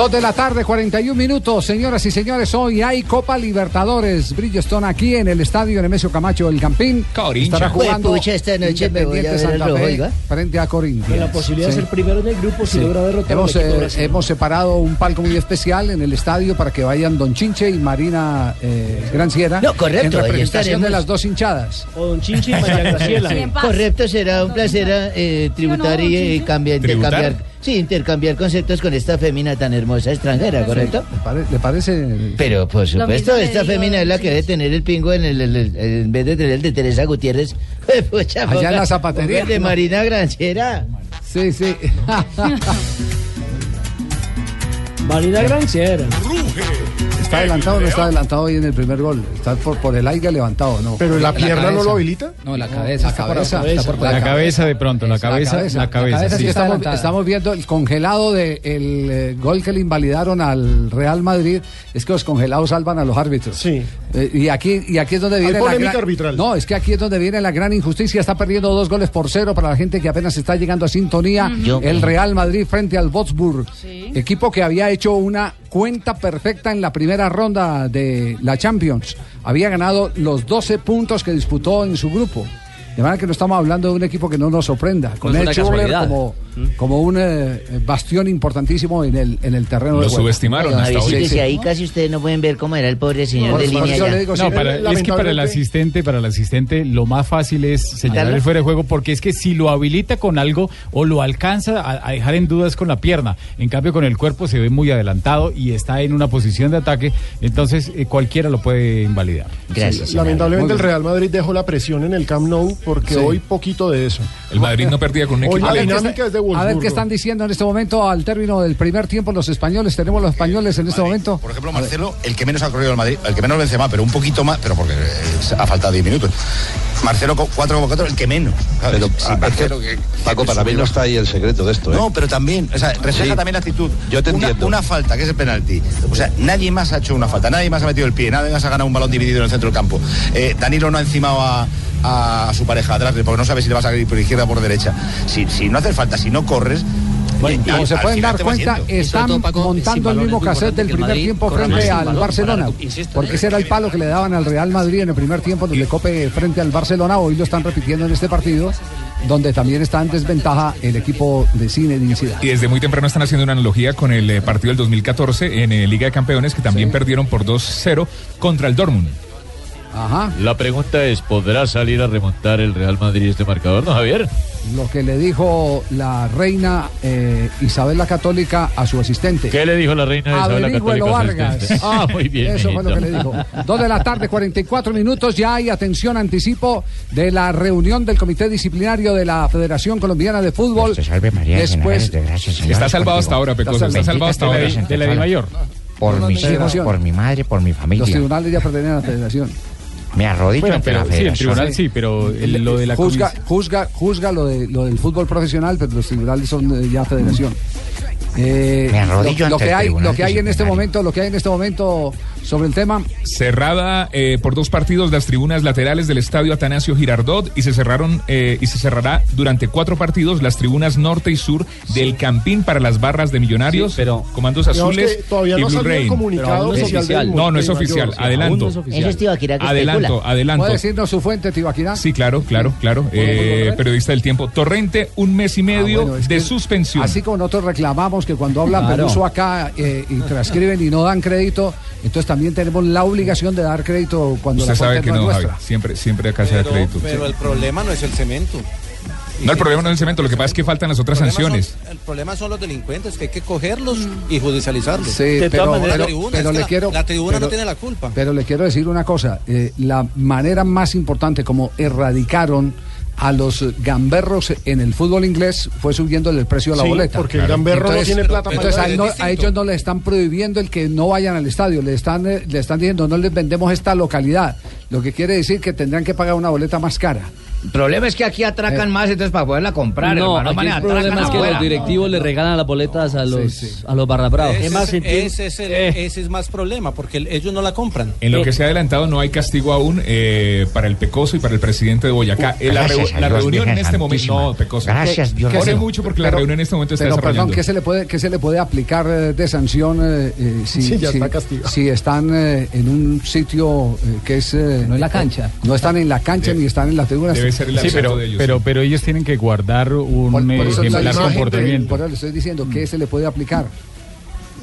Dos de la tarde, 41 minutos. Señoras y señores, hoy hay Copa Libertadores. Bridgestone aquí en el estadio Nemesio Camacho del Campín. Estará jugando Pucha, esta noche me voy a Independiente ver el Santa rojo, Fe oiga. frente a Corinthians. Con la posibilidad de Sí. ser primero en el grupo si Sí. logra derrotar hemos, eh, hemos separado un palco muy especial en el estadio para que vayan Don Chinche y Marina eh, Granciera. No, correcto, En representación de las dos hinchadas. O Don Chinchi y María Graciela. Correcto, será un placer eh, tributar y eh, cambiar, ¿Tributar? intercambiar, sí, intercambiar conceptos con esta fémina tan hermosa extranjera, ¿correcto? ¿Le, pare- le parece? Pero por supuesto, esta digo, fémina es la que debe tener el pingo en, el, el- el- en vez de tener el de Teresa Gutiérrez. Pucha, Allá en la zapatería. de Marina Granciera. Sí, sí. Marina Granciera. ¿Está adelantado o no está adelantado hoy en el primer gol? Está por, por el aire levantado, ¿no? Pero la pierna no lo habilita. No, la cabeza. La cabeza. está por La la cabeza. cabeza de pronto, la cabeza, la cabeza. sí, sí. estamos, estamos viendo el congelado del gol que le invalidaron al Real Madrid. Es que los congelados salvan a los árbitros. Sí. Eh, y aquí y aquí es donde viene la polémica gran- arbitral. No, es que aquí es donde viene la gran injusticia. Está perdiendo dos goles por cero para la gente que apenas está llegando a sintonía. El Real Madrid frente al Wolfsburg, equipo que había hecho una cuenta perfecta en la primera ronda de la Champions. Había ganado los 12 puntos que disputó en su grupo. De manera que no estamos hablando de un equipo que no nos sorprenda. Con No una Schürrle casualidad. como, como un eh, bastión importantísimo en el, en el terreno Lo de juego. subestimaron hasta hoy. y si ahí casi ustedes no pueden ver cómo era el pobre señor de eso línea digo, sí, No, para, es que para el asistente, para el asistente, lo más fácil es señalar el fuera de juego, porque es que si lo habilita con algo o lo alcanza a, a dejar en dudas con la pierna, en cambio con el cuerpo se ve muy adelantado y está en una posición de ataque, entonces eh, cualquiera lo puede invalidar. Gracias. Lamentablemente el. Real Madrid dejó la presión en el Camp Nou porque Sí. hoy poquito de eso. El Madrid no perdía con un Hoy equipo la A ver, qué dinámica está- es de a ver Wolfsburgo. qué están diciendo en este momento al término del primer tiempo los españoles. Tenemos los españoles en este momento. Por ejemplo, Marcelo, el que menos ha corrido el Madrid, el que menos vence más, pero un poquito más, pero porque eh, ha faltado 10 minutos. Marcelo, co- 4,4, el que menos. Pero, Sí, ah, Marcelo, que- Paco, que para mí no está ahí el secreto de esto. ¿eh? No, pero también, o sea, refleja Sí. también la actitud. Yo te una, entiendo. Una falta, que es el penalti. O sea, nadie más ha hecho una falta, nadie más ha metido el pie, nadie más ha ganado un balón dividido en el centro del campo. Eh, Danilo no ha encimado a, a su pareja atrás, porque no sabe si le vas a ir por izquierda o por derecha. Si, si no hace falta, si no corres. Bueno, como se pueden dar cuenta, están montando el mismo cassette del primer tiempo frente al Barcelona. Porque ese era el palo que le daban al Real Madrid en el primer tiempo, donde Cope frente al Barcelona. Hoy lo están repitiendo en este partido, donde también está en desventaja el equipo de Zinedine Zidane. Y desde muy temprano están haciendo una analogía con el eh, partido del 2014 en eh, Liga de Campeones, que también perdieron por 2-0 contra el Dortmund. Ajá. La pregunta es, ¿podrá salir a remontar el Real Madrid este marcador, no, Javier? Lo que le dijo la reina eh, Isabel la Católica a su asistente. ¿Qué le dijo la reina Isabel la Católica? a su Vargas. asistente? Ah, muy bien. Eso fue lo que le dijo. Dos de la tarde, 44 minutos. Ya hay atención, anticipo de la reunión del Comité Disciplinario de la Federación Colombiana de Fútbol. Después, Está salvado hasta ahora, Pecoso. Está salvado hasta ahora. De la de Mayor. Por No, no, mis hijos, por mi madre, por mi los familia. tribunales ya pertenecen a la Federación. Me arrodillo Bueno, ante pero la sí, el tribunal sí, pero el- lo de la juzga, juzga, juzga lo, de, lo del fútbol profesional, pero los tribunales son ya Federación. Eh, Me lo, que hay, lo que hay en este momento, lo que hay en este momento sobre el tema. Cerrada eh, por dos partidos las tribunas laterales del estadio Atanasio Girardot y se cerraron eh, y se cerrará durante cuatro partidos las tribunas norte y sur del Campín para las barras de Millonarios, pero comandos azules que todavía y no Blue Rain. comunicado oficial del- No, no es oficial. Adelanto. No es oficial. Eso es Tibaquirá que Adelanto, especula. adelanto. ¿Puede decirnos su fuente, Tibaquirá? Sí, claro, claro, claro. Eh, periodista del tiempo. Torrente, un mes y medio Ah, bueno, es de suspensión. Así como nosotros reclamamos que cuando hablan Claro. peruso acá eh, y transcriben y no dan crédito, entonces también tenemos la obligación de dar crédito cuando Usted la sabe que no es no, nuestra. Javi. Siempre, siempre acá se da crédito. Pero el problema no es el cemento. No, el problema no es el cemento, lo que pasa es que faltan las otras son- sanciones. el problema son los delincuentes, que hay que cogerlos y judicializarlos. Sí, pero, pero- la tribuna, pero es que le la- quiero. la tribuna pero- no tiene la culpa. Pero le quiero decir una cosa: eh, la manera más importante como erradicaron a los gamberros en el fútbol inglés fue subiéndole el precio de la Sí, boleta. porque el gamberro no tiene plata para Entonces a, no- a ellos no le están prohibiendo el que no vayan al estadio, le están, eh, le están diciendo no les vendemos esta localidad. Lo que quiere decir que tendrán que pagar una boleta más cara. El problema es que aquí atracan Eh. más, entonces para poderla comprar, no, hermano. aquí el problema es que afuera. los directivos le regalan las boletas a los, a los barra bravos. Ese, Es más, ese es el- eh. ese es más problema, porque el- ellos no la compran. En lo que se ha adelantado no hay castigo aún eh, para el Pecoso y para el presidente de Boyacá. Eh, la, a la Dios, reunión en este momento, no, Pecoso. Gracias, Dios Ore mucho porque la reunión en este momento está Pero perdón. ¿qué se le puede, qué se le puede aplicar eh, de sanción eh, eh, si, Sí, ya si- está castigado. si están eh, en un sitio eh, que es... no en la cancha. No están en la cancha ni están en la tribuna. Debe ser el Sí, pero, pero, pero ellos tienen que guardar un Por, por eh, ejemplar comportamiento. por eso le estoy diciendo, ¿qué se le puede aplicar?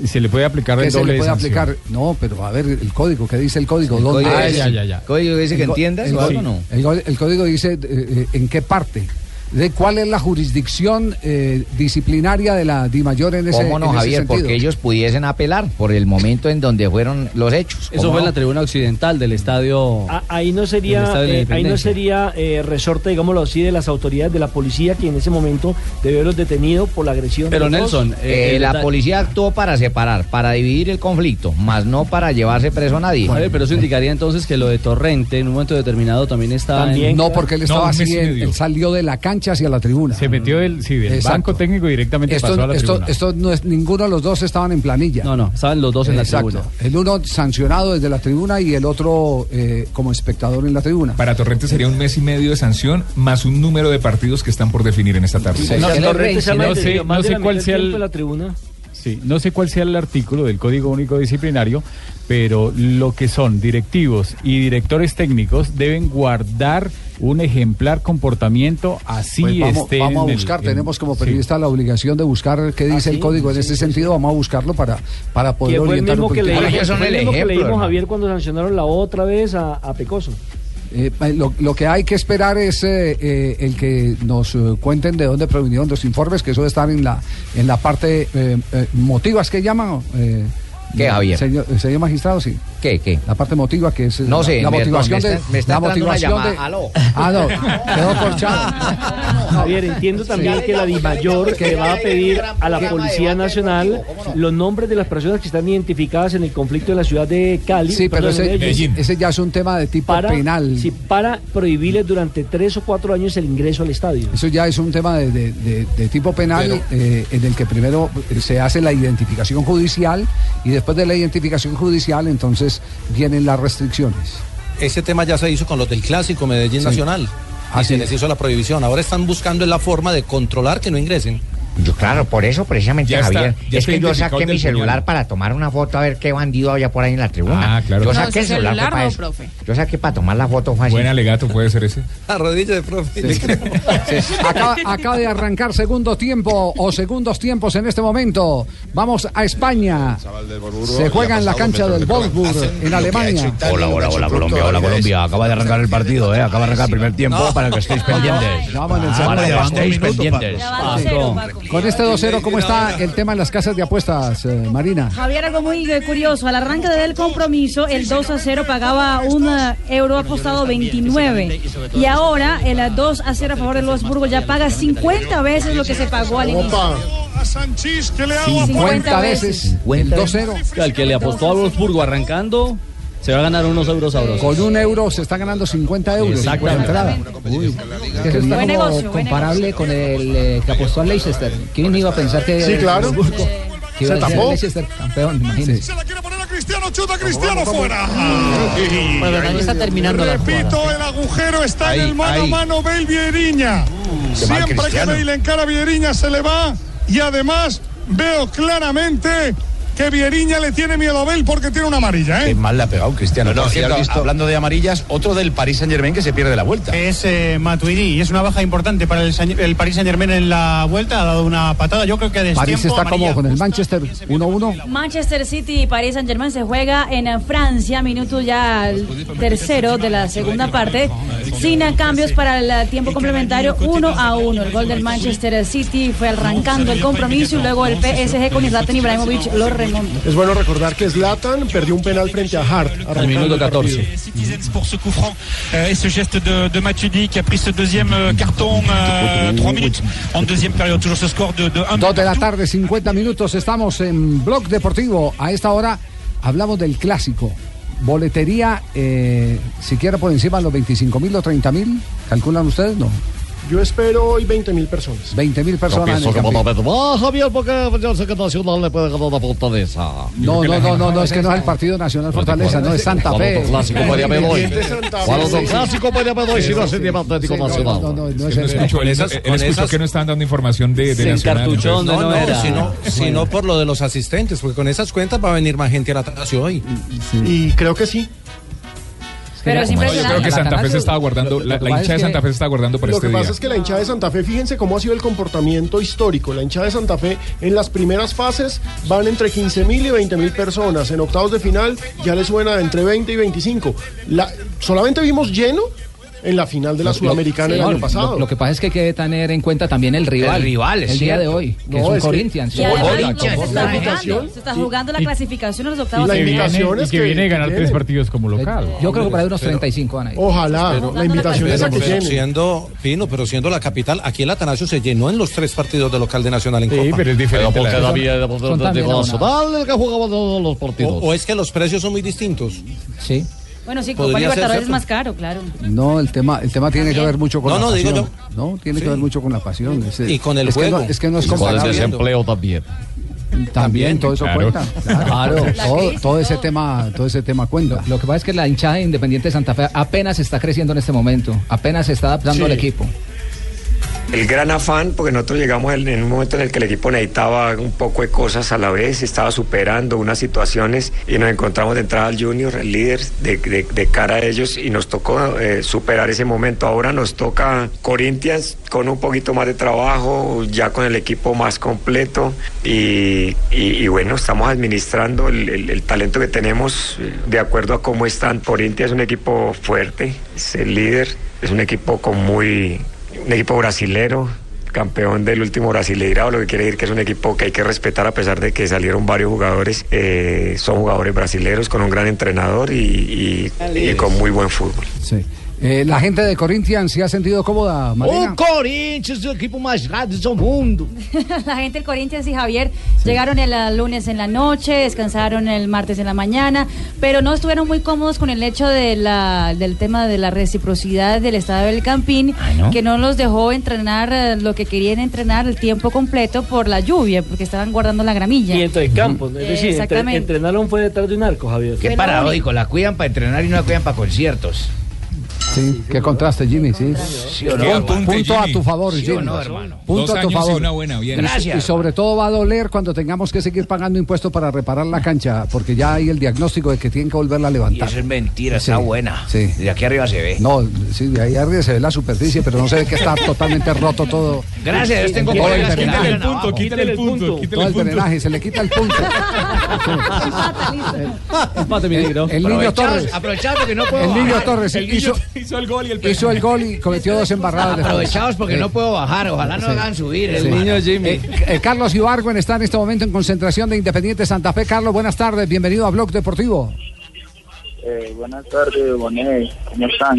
Y se le puede aplicar ¿Qué el se doble le puede aplicar? No, pero a ver, el código, ¿qué dice el código? El ¿Dónde código Ah, ya, ya, ya. ¿Código dice que entiendas el o co- algo no? El, go- el código dice eh, en qué parte. De cuál es la jurisdicción eh, disciplinaria de la DIMAYOR en ese, ¿Cómo no, en ese Javier? sentido. Porque ellos pudiesen apelar por el momento en donde fueron los hechos. Eso ¿Cómo fue en la tribuna occidental del estadio. Ahí no sería, eh, ahí no sería eh, resorte, digámoslo así, de las autoridades de la policía que en ese momento debió haberlos detenido por la agresión. Pero de los dos. Nelson, Eh, la policía actuó para separar, para dividir el conflicto, más no para llevarse preso a nadie. Javier, pero eso indicaría entonces que lo de Torrente en un momento determinado también También, No, porque él estaba No, así, él salió de la cancha hacia la tribuna. Se metió del, sí, del Exacto. banco técnico directamente Esto, pasó a la esto, tribuna. esto no es, ninguno de los dos estaban en planilla. No, no, estaban los dos en la Exacto. tribuna. El uno sancionado desde la tribuna y el otro eh, como espectador en la tribuna. Para Torrente sería un mes y medio de sanción más un número de partidos que están por definir en esta tarde. No, Torrente Torrente, se ha no sé, no cuál sea el, la tribuna. Sí, no sé cuál sea el artículo del Código Único Disciplinario, pero lo que son directivos y directores técnicos deben guardar un ejemplar comportamiento así Pues vamos, esté vamos en a el- buscar, en- tenemos como sí. periodista la obligación de buscar qué dice el sí, código en sí, ese sí, sentido, vamos a buscarlo para, para poder el orientar que, leímos, son el el mismo que leímos. Javier, cuando sancionaron la otra vez a, a Pecoso. Eh, lo, lo que hay que esperar es eh, eh, el que nos eh, cuenten de dónde provinieron los informes, que eso debe estar en la, en la parte eh, eh, motivas que llaman. Eh, ¿Qué, Javier? Señor, señor magistrado, sí. ¿Qué, qué? La parte motiva que es eh, No la, sé, la me- motivación me de está- me está la una motivación de. Aló. Ah, no, quedó corchado. Javier, entiendo también que la DIMAYOR que va a pedir a la Policía Nacional los nombres de las personas que están identificadas en el conflicto de la ciudad de Cali. Sí, pero ese, Medellín, ese ya es un tema de tipo para, penal. sí, para prohibirles durante tres o cuatro años el ingreso al estadio. Eso ya es un tema de, de- de- de tipo penal eh, en el que primero eh, se hace la identificación judicial y después de la identificación judicial entonces vienen las restricciones. Ese tema ya se hizo con los del clásico Medellín Sí. Nacional. Ah, y se les hizo la prohibición. Ahora están buscando la forma de controlar que no ingresen. Yo, claro, por eso precisamente, Ya está, Javier. ya es que yo saqué mi celular puñal. para tomar una foto a ver qué bandido había por ahí en la tribuna. Ah, claro. Yo No, saqué el celular, para no, eso. profe. Yo saqué para tomar la foto fácil. Buen alegato puede ser ese. A rodilla de profe. Acaba, acaba de arrancar segundo tiempo o segundos tiempos en este momento. Vamos a España. Se juega en la cancha del Wolfsburg en Alemania. Hola, hola, hola, Colombia, hola, Colombia. Acaba de arrancar el partido, ¿eh? Acaba de arrancar el primer tiempo para que estéis pendientes. Vamos en el Para que estéis pendientes. Con este 2-0, ¿cómo está el tema en las casas de apuestas, eh, Marina? Javier, algo muy eh, curioso. Al arranque del compromiso, el 2 a 0 pagaba un eh, euro apostado 29. Y ahora el eh, 2 a 0 a favor de Wolfsburgo ya paga 50 veces lo que se pagó al inicio. A Sanchís, que le hago 50 veces. El 2-0. Al que le apostó a Wolfsburgo arrancando, se va a ganar unos euros sabrosos. Con un euro se está ganando 50 euros Exactamente. entrada. Uy, Que eso está Buen como negocio, buen comparable con el eh, que apostó a Leicester. ¿Quién iba a pensar que Sí, claro. Que iba Se a ser tapó. Leicester campeón, imagínese. Cristiano, chuta Cristiano fuera. Bueno, ahí está terminando la Repito, el agujero está Ahí, en el mano ahí. a mano Bale Vieriña. Qué mal Siempre que Cristiano. Bale encara a Vieriña se le va y además veo claramente que Vieriña le tiene miedo a Bale porque tiene una amarilla, Qué ¿eh? mal le ha pegado Cristiano. No, no, Por y cierto, has visto- hablando de amarillas, otro del Paris Saint Germain que se pierde la vuelta. Es eh, Matuidi y es una baja importante para el, Paris Saint Germain en la vuelta. Ha dado una patada, yo creo que de París está como con el Manchester 1-1. Manchester City y Paris Saint Germain se juega en Francia, minuto ya el tercero de la segunda parte, sin cambios para el tiempo complementario, 1 a 1. El gol del Manchester City fue arrancando el compromiso y luego el PSG con Zlatan Ibrahimovic lo. Es bueno recordar que Zlatan perdió un penal frente a Hart. el partido. Citizens pour ce coup franc euh, et ce geste de, de Matuidi qui a pris ce deuxième euh, carton euh, 3 minutes en deuxième période. Toujours ce score de, de 1 Dos de la tarde, 50 minutos. Estamos en Blog Deportivo. A esta hora hablamos del clásico. Boletería, eh, siquiera por encima de los 25 mil o 30 mil. ¿Calculan ustedes? No. Yo espero hoy 20 mil personas. 20 mil personas. que Campín. Mohamed va, Javier, porque yo sé que Nacional le puede ganar la Fortaleza. No, no, no, no, no, es que no es el Partido Nacional Fortaleza, no es Santa ¿Cuál Fe. otro clásico puede haber hoy? ¿Cuál otro clásico puede haber hoy si no es el Atlético no, Nacional? no, no, no, no es escuchó, él- escuchó que no estaban dando información de, Nacional. No, no, sino, sino por lo de los asistentes, porque con esas cuentas va a venir más gente a la Atanasio hoy. Y creo que sí. Pero es Yo creo que Santa Fe se estaba guardando, la, la hinchada de Santa Fe se está guardando para Lo este que día. pasa es que la hinchada de Santa Fe, fíjense cómo ha sido el comportamiento histórico. La hinchada de Santa Fe en las primeras fases van entre 15 mil y 20 mil personas. En octavos de final ya les suena entre 20 y 25. La, solamente vimos lleno en la final de la Sudamericana el No, año lo- pasado. Lo, que pasa es que hay que tener en cuenta también el rival. El rival, es El día de hoy, que No, es un es que- Corinthians. Y además, Hola, se está jugando, se está jugando la clasificación a los octavos Y que de viene, final. y que viene a ganar tres partidos como local. Yo creo que por ahí unos 35 van a ir. Ojalá, Pero- la invitación es a que pero siendo Pino, pero siendo la capital, aquí el Atanasio se llenó en los tres partidos de local de Nacional en Sí, Copa. pero es diferente Pero la- Atlético abonados. Nacional el que jugaba todos los partidos. O, o es que los precios son muy distintos. Sí. Bueno, sí, Copa Libertadores es más caro, claro. No, el tema, el tema tiene que ver mucho con No, la no, digo pasión. No, tiene que ver mucho con la pasión. Es, Y con el es que no- juego. es que no es Y con el desempleo también. También, todo eso Claro. cuenta. Claro, todo, todo ese tema, todo ese tema cuenta. Lo que pasa es que la hinchada de Independiente de Santa Fe apenas está creciendo en este momento, apenas se está adaptando Sí. al equipo. El gran afán, porque nosotros llegamos en, un momento en el que el equipo necesitaba un poco de cosas a la vez, estaba superando unas situaciones y nos encontramos de entrada al Junior, el líder, de, cara a ellos y nos tocó eh, superar ese momento. Ahora nos toca Corinthians con un poquito más de trabajo, ya con el equipo más completo y, bueno, estamos administrando el, el- el talento que tenemos eh, de acuerdo a cómo están. Corinthians es un equipo fuerte, es el líder, es un equipo con muy un equipo brasilero, campeón del último Brasileirao, lo que quiere decir que es un equipo que hay que respetar a pesar de que salieron varios jugadores, eh, son jugadores brasileros con un gran entrenador y, y- con muy buen fútbol. Sí. Eh, la gente de Corinthians se ha sentido cómoda, Marina. O Corinthians, o equipo más grande del mundo. la gente del Corinthians y Javier llegaron el lunes en la noche, descansaron el martes en la mañana, pero no estuvieron muy cómodos con el hecho de la, del tema de la reciprocidad del estado del Campín, ¿no? que no los dejó entrenar eh, lo que querían entrenar el tiempo completo por la lluvia, porque estaban guardando la gramilla. Viento de campo. Es decir, entre- entrenaron fue detrás de un arco, Javier. Qué Qué paradójico, la cuidan para entrenar y no la cuidan para conciertos. Sí, qué contraste, Jimmy, sí. Sí o no, punto punto a tu favor, Sí Jimmy. no, hermano? Punto Dos a tu y favor. una buena, bien. Y- Y, sobre todo va a doler cuando tengamos que seguir pagando impuestos para reparar la cancha, porque ya hay el diagnóstico de que tienen que volverla a Y levantar. eso es mentira, está Sí, buena. sí. De aquí arriba se ve. No, sí, de ahí arriba se ve la superficie, pero no se ve que está totalmente roto todo. Gracias tengo todo el colegas que drenaje. quítale el punto, quítale el punto. Todo el drenaje, se le quita el punto. Empate, mi negro. El niño Torres. Aprovechados porque no puedo El niño. Torres El hizo, niño hizo el gol y el hizo el gol y cometió dos embarradas. Aprovechados porque Eh, no puedo bajar. Ojalá no sí. hagan subir. Sí. hermano. Eh, eh, Carlos Ibargüen está en este momento en concentración de Independiente Santa Fe. Carlos, buenas tardes, bienvenido a Blog Deportivo. Eh, buenas tardes, Bonet. ¿Cómo están?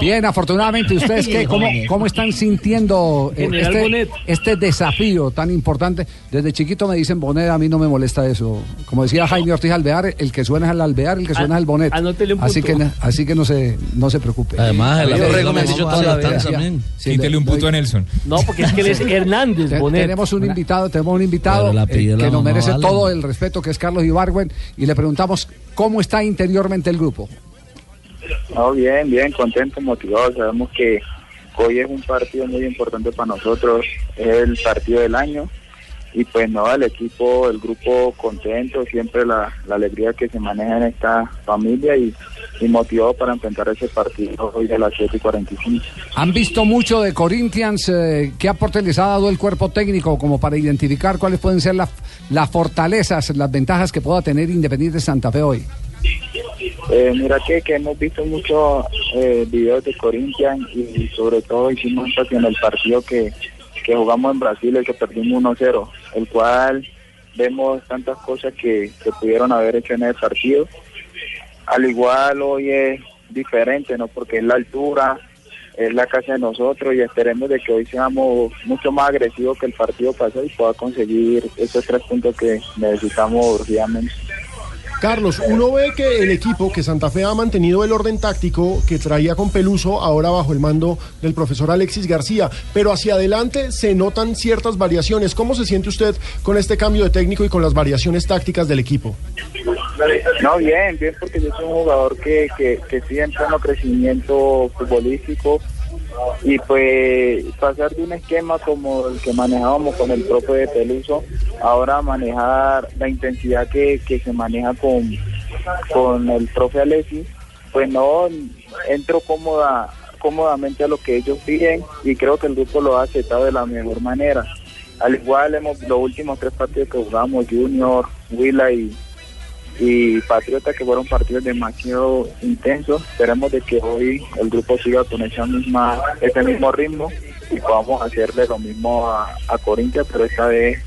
Bien, afortunadamente, ¿ustedes qué? ¿Cómo, cómo están sintiendo eh, este, este desafío tan importante? Desde chiquito me dicen Bonet, a mí no me molesta eso. Como decía Jaime Ortiz Alvear, el que suena es el Alvear, el que suena es el Bonet. anótele un Así que, punto. así que no se, no se preocupe. Además, el me sí, dicho toda la vida también. sí, Quítele le- un punto a Nelson. No, porque es que él es Hernández, Bonet. Tenemos un invitado, tenemos un invitado eh, que nos merece vale. todo el respeto, que es Carlos Ibargüen, y le preguntamos cómo está interiormente el grupo. No, bien, bien, contento, motivado. Sabemos que hoy es un partido muy importante para nosotros. Es el partido del año. y pues no, el equipo, el grupo contento, siempre la, la alegría que se maneja en esta familia y, y motivado para enfrentar ese partido hoy de las 7 y 45. ¿Han visto mucho de Corinthians? eh, ¿Qué aporte les ha dado el cuerpo técnico como para identificar cuáles pueden ser las, las fortalezas, las ventajas que pueda tener Independiente Santa Fe hoy? Eh, mira que, que hemos visto muchos eh, videos de Corinthians y sobre todo hicimos énfasis en el partido que, que jugamos en Brasil, el que perdimos 1-0, el cual vemos tantas cosas que, que pudieron haber hecho en el partido. Al igual hoy es diferente, ¿no? Porque es la altura, es la casa de nosotros y esperemos de que hoy seamos mucho más agresivos que el partido pasado y pueda conseguir esos tres puntos que necesitamos urgidamente. Carlos, uno ve que el equipo, que Santa Fe ha mantenido el orden táctico que traía con Peluso, ahora bajo el mando del profesor Alexis García, pero hacia adelante se notan ciertas variaciones. ¿Cómo se siente usted con este cambio de técnico y con las variaciones tácticas del equipo? No, bien, bien, porque yo soy un jugador que, que, que sigue en crecimiento futbolístico y pues pasar de un esquema como el que manejábamos con el propio de Peluso, ahora manejar la intensidad que, que se maneja con, con el profe Alexis, pues no entro cómoda cómodamente a lo que ellos piden y creo que el grupo lo ha aceptado de la mejor manera. Al igual hemos los últimos tres partidos que jugamos, Junior, Huila y, y Patriota, que fueron partidos demasiado intensos. Esperemos de que hoy el grupo siga con esa misma, ese mismo ritmo y podamos hacerle lo mismo a, a Corintia, pero esta vez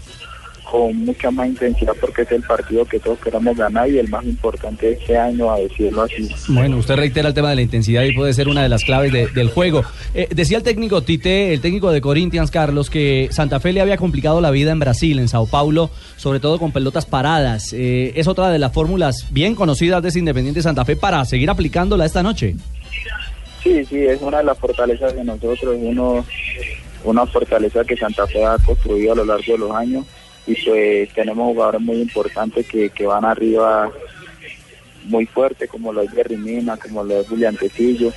con mucha más intensidad porque es el partido que todos queremos ganar y el más importante de este año, a decirlo así. Bueno, usted reitera el tema de la intensidad y puede ser una de las claves de- del juego. Eh, decía el técnico Tite, el técnico de Corinthians, Carlos, que Santa Fe le había complicado la vida en Brasil, en Sao Paulo, sobre todo con pelotas paradas. Eh, es otra de las fórmulas bien conocidas de ese Independiente Santa Fe para seguir aplicándola esta noche. Sí, sí, es una de las fortalezas de nosotros, uno, una fortaleza que Santa Fe ha construido a lo largo de los años y pues tenemos jugadores muy importantes que, que van arriba muy fuerte, como lo es Jerry Mina, como lo es Julián Tecillo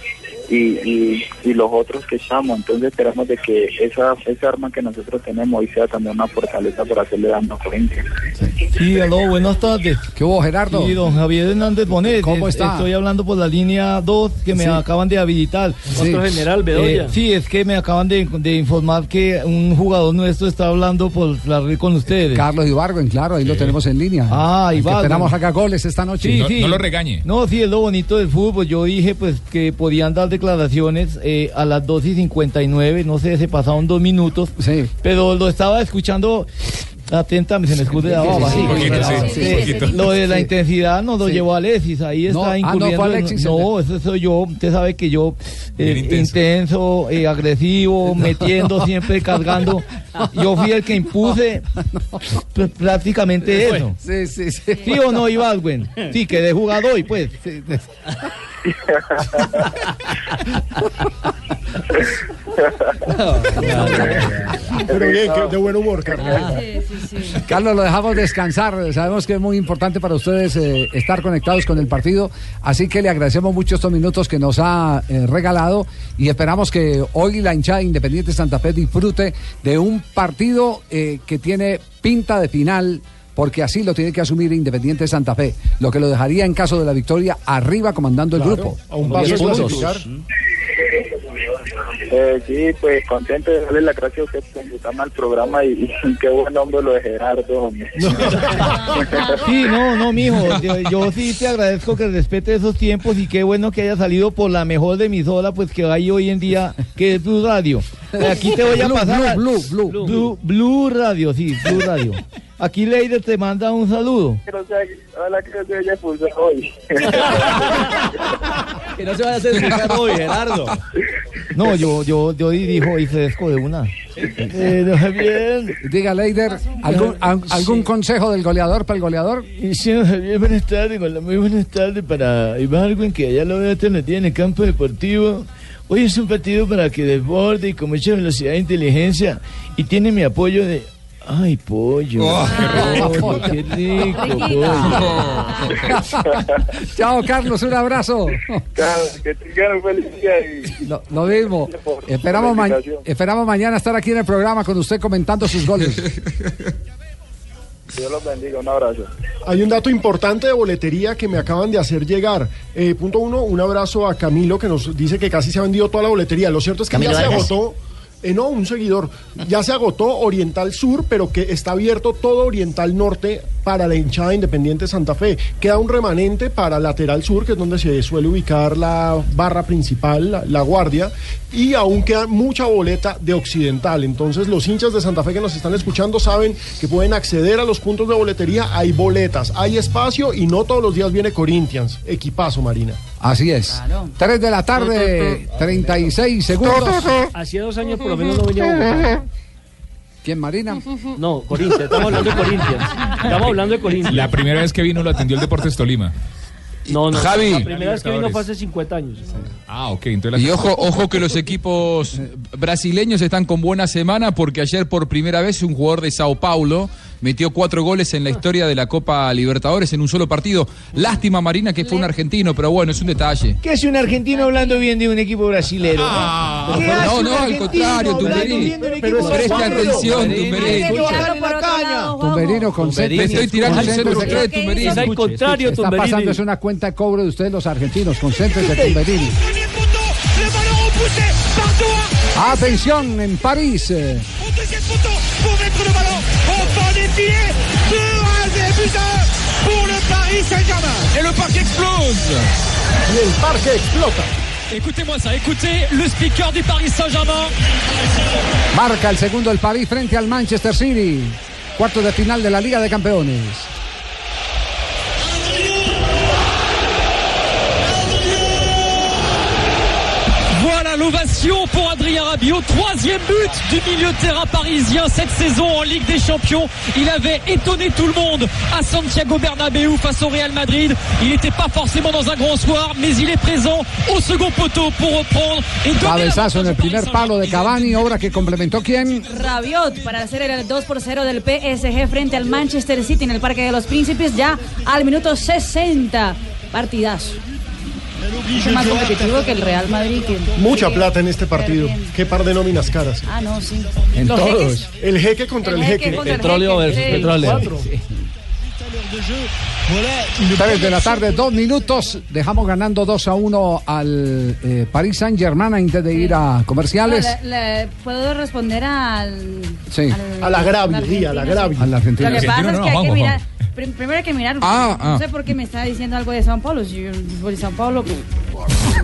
y, y, y los otros que estamos. Entonces esperamos de que esa, esa arma que nosotros tenemos hoy sea también una fortaleza para hacerle daño a Corinthians. Sí, aló, buenas tardes. ¿Qué hubo, Gerardo? Sí, don Javier Hernández Bonet. ¿Cómo Es- está? Estoy hablando por la línea 2 que me Sí. acaban de habilitar. Otro general, Bedoya. Eh, sí, es que me acaban de, de informar que un jugador nuestro está hablando por la red con ustedes. Carlos Ibargüen, claro, ahí lo tenemos en línea. Ah, Ibargüen. Esperamos acá goles esta noche. Sí, sí. No, sí, es lo bonito del fútbol. Yo dije pues que podían dar declaraciones eh, a las 2 y 59, no sé, se pasaron dos minutos. Sí. Pero lo estaba escuchando atentamente, se me escude la baba. Sí, sí. Lo de la Sí. intensidad nos lo Sí. llevó Alexis, ahí No, está ah, no fue incurriendo. Alexis el no, eso soy yo. Usted sabe que yo, eh, intenso, intenso. eh, agresivo, metiendo, siempre cargando. Yo fui el que impuse pr- prácticamente eso. Sí, sí, sí. ¿Sí o no, Ibargüen? Sí, quedé jugado hoy, pues. Sí. Pero bien, que de buen humor, Carlos. Carlos, lo dejamos descansar. Sabemos que es muy importante para ustedes eh, estar conectados con el partido. Así que le agradecemos mucho estos minutos que nos ha eh, regalado y esperamos que hoy la hinchada Independiente Santa Fe disfrute de un partido eh, que tiene pinta de final. Porque así lo tiene que asumir Independiente Santa Fe, lo que lo dejaría en caso de la victoria arriba comandando el Claro, grupo. a un paso 10 de puntos. clasificar. Eh, sí, pues contento de darle las gracias a usted por invitarme al programa y, y qué buen nombre lo de Gerardo. Sí, no, no, mijo. Yo, yo sí te agradezco que respete esos tiempos y qué bueno que haya salido por la mejor de mis horas, pues que hay hoy en día, que es Blue Radio. Aquí te voy a Blue, pasar. Blue, Blue, Blue. Blue, Blue Radio, sí, Blue Radio. Aquí Leider te manda un saludo. Que no sea- Ojalá que no se haya expulsado hoy. Que no se vaya a hacer explicar hoy, Gerardo. No, yo, yo, yo dirijo y fresco de una. Eh, don Javier. Diga, Leider, ¿algún, al- algún consejo del goleador para el goleador? Sí, Javier, buenas tardes, con la muy buenas tardes para Ibargüen, que allá lo veo alternativa en el campo deportivo. Hoy es un partido para que desborde y con mucha velocidad e inteligencia y tiene mi apoyo de Ay, pollo. Oh, qué Pollo, qué rico, Riquito. Chao, Carlos, un abrazo. Que tengan un feliz día y Lo, lo mismo. Esperamos, ma- esperamos mañana estar aquí en el programa con usted comentando sus goles. Dios los bendiga. Un abrazo. Hay un dato importante de boletería que me acaban de hacer llegar. Eh, punto uno, un abrazo a Camilo que nos dice que casi se ha vendido toda la boletería. Lo cierto es que ¿Camilo ya se agotó. Eh, no, un seguidor. Ya se agotó Oriental Sur, pero que está abierto todo Oriental Norte para la hinchada Independiente Santa Fe. Queda un remanente para Lateral Sur, que es donde se suele ubicar la barra principal, la, la guardia, y aún queda mucha boleta de Occidental. Entonces los hinchas de Santa Fe que nos están escuchando saben que pueden acceder a los puntos de boletería. Hay boletas, hay espacio y no todos los días viene Corinthians. Equipazo, Marina. Así es. 3 de la tarde, 36 segundos. Hacía dos años por lo menos no venía. ¿Quién, Marina? No, Corinthians, estamos hablando de Corinthians. Estamos hablando de Corinthians. La primera vez que vino lo atendió el Deportes Tolima. No, no, Javi. la primera vez que vino fue hace 50 años. Ah, ok. Entonces Y ojo, ojo que los equipos brasileños están con buena semana porque ayer por primera vez un jugador de Sao Paulo metió cuatro goles en la historia de la Copa Libertadores en un solo partido. Lástima, Marina, que fue un argentino, pero bueno, es un detalle. ¿Qué hace un argentino hablando bien de un equipo brasilero? Ah, ¿Qué no, hace un no, al contrario, Tumberini. brasilero? atención, Tumberini. Tumberini. Concentre. Te estoy tirando un centro secreto, Tumberini. Al contrario, Está Tumberini. pasando es una cuenta de cobro de ustedes los argentinos. Concéntrese, Tumberini. Atención en París. Fond des filets. 2 à 0 but à 1 pour le Paris Saint-Germain. Et le parc explose. Y el parque explota. Écoutez-moi ça, écoutez le speaker du Paris Saint-Germain. Marca el segundo el París frente al Manchester City. Cuarto de final de la Liga de Campeones. Pour Adrien Rabiot. Troisième but du milieu de terrain parisien cette saison en Ligue des Champions. Il avait étonné tout le monde à Santiago Bernabéu face au Real Madrid. Il n'était pas forcément dans un grand soir, mais il est présent au second poteau pour reprendre et Cabezazo en el primer palo de Cavani, obra que complementó quién? Rabiot para hacer el 2 por 0 del PSG frente al Manchester City en el Parque de los Príncipes ya al minuto 60. Partidazo. Es más competitivo que el Real Madrid. Que Mucha que- plata en este partido. Qué par de nóminas caras. Ah, no, sí. En Los todos. jeques. El jeque contra el, El jeque Petróleo versus sí. petróleo. Tres de la tarde, dos minutos. Dejamos ganando 2 a 1 al eh, Paris Saint Germain antes de ir a comerciales. No, le- le- ¿Puedo responder al. Sí. Al agravio, sí, al agravio. Al argentino. Lo que pasa es que hay que mirar. Prim- Primero hay que mirar. Ah, no ah. sé por qué me está diciendo algo de Sao Paulo. Si yo de Sao Paulo.